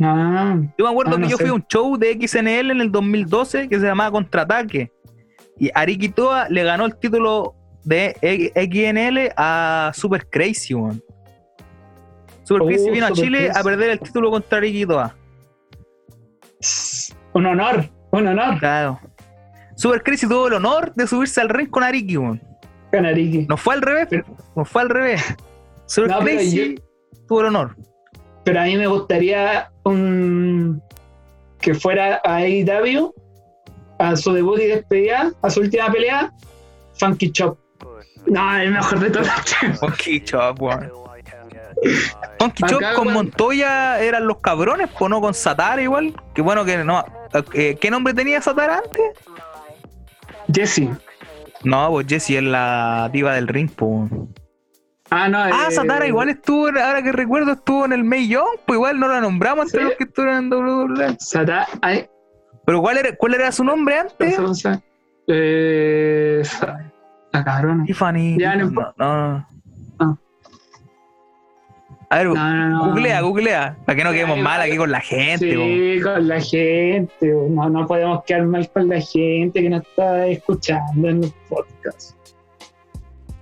Ah, yo me acuerdo que yo fui a un show de XNL en el 2012 que se llamaba Contraataque. Y Ariki Toa le ganó el título de XNL a Super Crazy, man. Super Crazy oh, vino a Chile a perder el título contra Ariki Toa. Un honor, un honor. Claro. Super Crazy tuvo el honor de subirse al ring con Ariki, man. Con Ariki. No fue al revés, pero, no fue al revés. Super Crazy tuvo el honor. Pero a mí me gustaría un que fuera a AEW a su debut y despedida, a su última pelea, Funky Chop. No, el mejor de todos. Funky Chop, weón. Funky Chop con Montoya eran los cabrones, pues no con Satara igual. Que bueno que no. Eh, ¿Qué nombre tenía Satara antes? Jesse. No, pues Jesse es la diva del ring, pues. Ah, no. Ah, eh, Satara igual estuvo, ahora que recuerdo, estuvo en el May Young, pues igual no la nombramos entre los que estuvieron en WWE. Satara, Pero ¿cuál era, cuál era su nombre antes? Eh, la cabrona. Tiffany. Ya, no, no, no. Ah. A ver, googlea, googlea, para que no quedemos mal aquí con la gente. Sí, con la gente. No, no podemos quedar mal con la gente que nos está escuchando en los podcasts.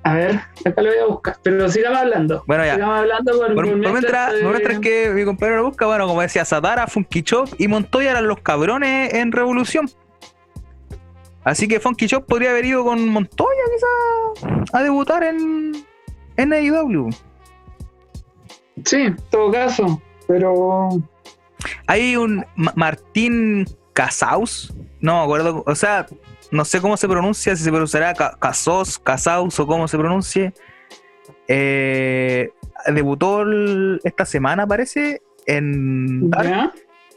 A ver, acá lo voy a buscar, pero sigamos hablando. Bueno, ya. Sigamos hablando por, por, mientras, que mi compañero lo busca, bueno, como decía, Satara, Funky Chop y Montoya eran los cabrones en Revolución. Así que Funky Chop podría haber ido con Montoya quizás a debutar en, en AEW. Sí, en todo caso, pero... Hay un Martín Casaus, no me acuerdo, o sea, no sé cómo se pronuncia, si se pronunciará Casos, Casaus o cómo se pronuncie. Eh, debutó esta semana, parece, en Dark,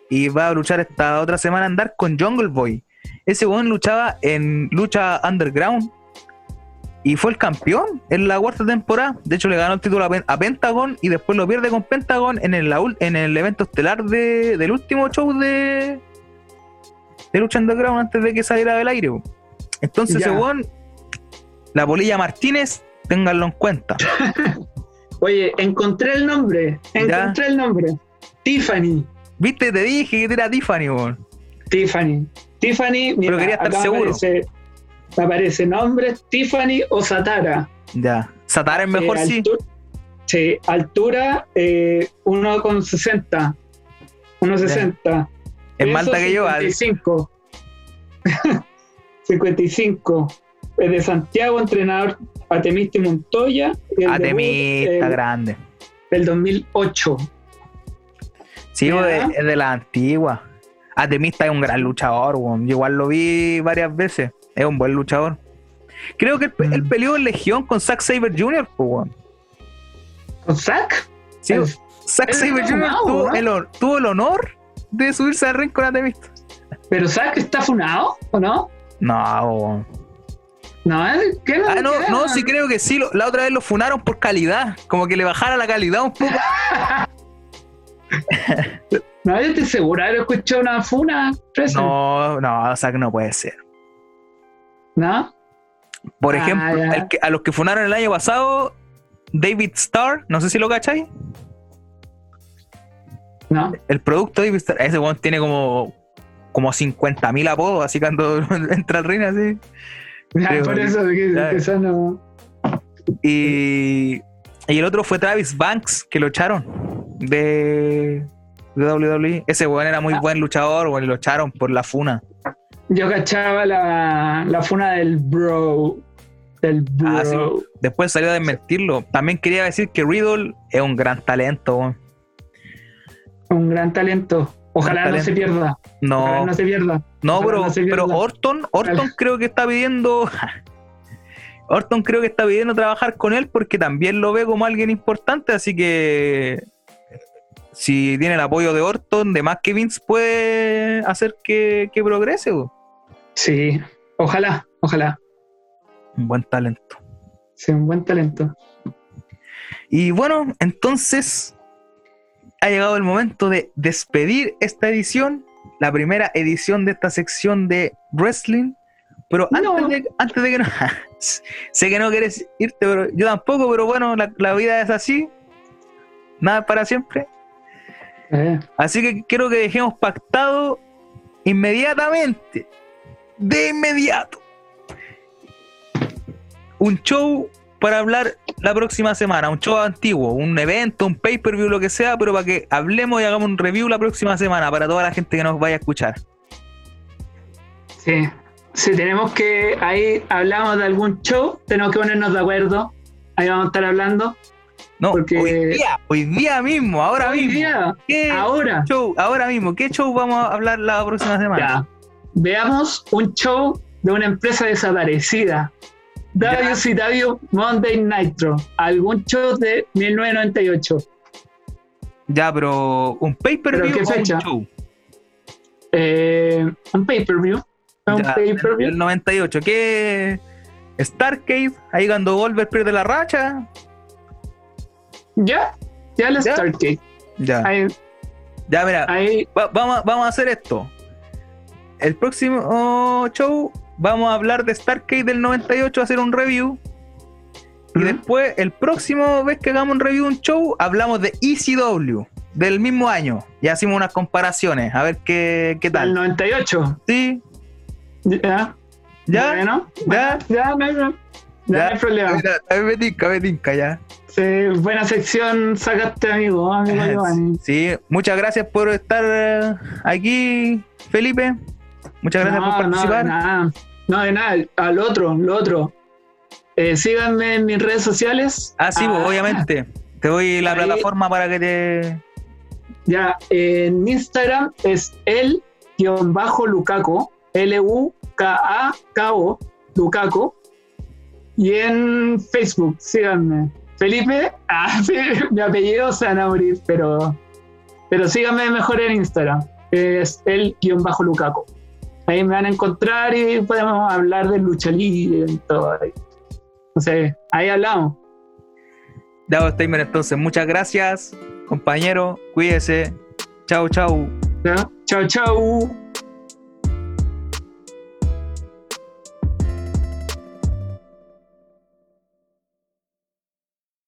y va a luchar esta otra semana en Dark con Jungle Boy. Ese weón luchaba en lucha underground y fue el campeón en la cuarta temporada. De hecho, le ganó el título a, Pentagon y después lo pierde con Pentagon en el, en el evento estelar del último show de, de Lucha Underground antes de que saliera del aire. Entonces, según la Polilla Martínez, ténganlo en cuenta. Oye, encontré el nombre. Encontré el nombre. Tiffany. Viste, te dije que era Tiffany, weón. Tiffany. Tiffany, mira, Pero quería estar seguro. Aparece, aparece nombre Tiffany o Satara. Ya. Satara es mejor, eh, sí. Sí, altura eh, 1,60. 1,60. Es más alta que yo, 55. 55. Es de Santiago, entrenador Atemista y Montoya. Atemista, grande. Del 2008. Sí, es de, la antigua. Atemista es un gran luchador, igual lo vi varias veces. Es un buen luchador. Creo que él, mm. peleó en Legión con Zack Saber Jr., ¿Con Zack? Sí, Zack Saber Jr. tuvo, el, honor de subirse al ring con Atemista. ¿Pero Zack está funado o no? No, no, ¿qué no? Ah, no, no, sí creo que sí. La otra vez lo funaron por calidad. Como que le bajara la calidad un poco. no, yo estoy segura de escuchado una funa. No, no, o sea que no puede ser. ¿No? Por ah, ejemplo, a los que funaron el año pasado, David Starr, no sé si lo cacháis. No. El producto David Starr, ese one tiene como como 50.000 apodos, así cuando entra el ring así. por eso, que, no. Y, y el otro fue Travis Banks, que lo echaron de, de WWE. Ese weón era muy ah. buen luchador, weón, y lo echaron por la funa. Yo cachaba la, la funa del bro. Del ah, bro. Después salió a desmentirlo. También quería decir que Riddle es un gran talento, weón. Un gran talento. Ojalá no se pierda. No. no se pierda. No, pero, Orton, Orton creo que está pidiendo. Orton creo que está pidiendo trabajar con él porque también lo ve como alguien importante, así que si tiene el apoyo de Orton, de más que Vince puede hacer que, que progrese. Sí, ojalá, ojalá. Un buen talento. Sí, un buen talento. Y bueno, entonces ha llegado el momento de despedir esta edición, la primera edición de esta sección de wrestling. Pero antes, de, antes de que no, sé que no quieres irte, pero yo tampoco, pero bueno, la, vida es así, nada para siempre. Eh. Así que quiero que dejemos pactado inmediatamente, de inmediato, un show para hablar la próxima semana, un show antiguo, un evento, un pay-per-view, lo que sea, pero para que hablemos y hagamos un review la próxima semana para toda la gente que nos vaya a escuchar. Sí, si tenemos que, ahí hablamos de algún show, tenemos que ponernos de acuerdo, ahí vamos a estar hablando. No, porque hoy día, hoy día mismo, ahora hoy mismo. Día, ¿Qué ahora. Show, ahora mismo, ¿qué show vamos a hablar la próxima semana? Veamos un show de una empresa desaparecida WCW Monday Nitro, algún show de 1998. Ya, pero ¿un pay-per-view o un show? Eh, un pay-per-view. Un pay-per-view. El 98. ¿Qué? Starcade, ahí cuando Goldberg pierde la racha. Ya, ya el Starcade. Ya. ya, mira, vamos, vamos a hacer esto. El próximo show vamos a hablar de Starcade del 98, a hacer un review. Y después, el próximo vez que hagamos un review un show, hablamos de ECW del mismo año. Y hacemos unas comparaciones, a ver qué, qué tal. ¿El 98? Sí. Ya. ¿Ya? Bueno, ya, ya, no hay, ya, no hay problema. Me tinca, me tinca, ya. Sí, buena sección sacaste, amigo. Sí, muchas gracias por estar eh, aquí, Felipe. Muchas gracias por participar. No, de nada. No, de nada. Al otro, lo otro. Eh, síganme en mis redes sociales. Ah, sí, pues, ah, obviamente. Te doy la plataforma para que te. Ya, en Instagram es el-lucaco, L-U-K-A-K-O, Lucaco. Y en Facebook, síganme. Felipe, ah, mi apellido se van a morir, pero, pero síganme mejor en Instagram. Es el-lucaco. Ahí me van a encontrar y podemos hablar de lucha libre y todo. Entonces, ahí hablamos. Dado Steimer, entonces, muchas gracias, compañero. Cuídese. Chau, chau. Chau, chau.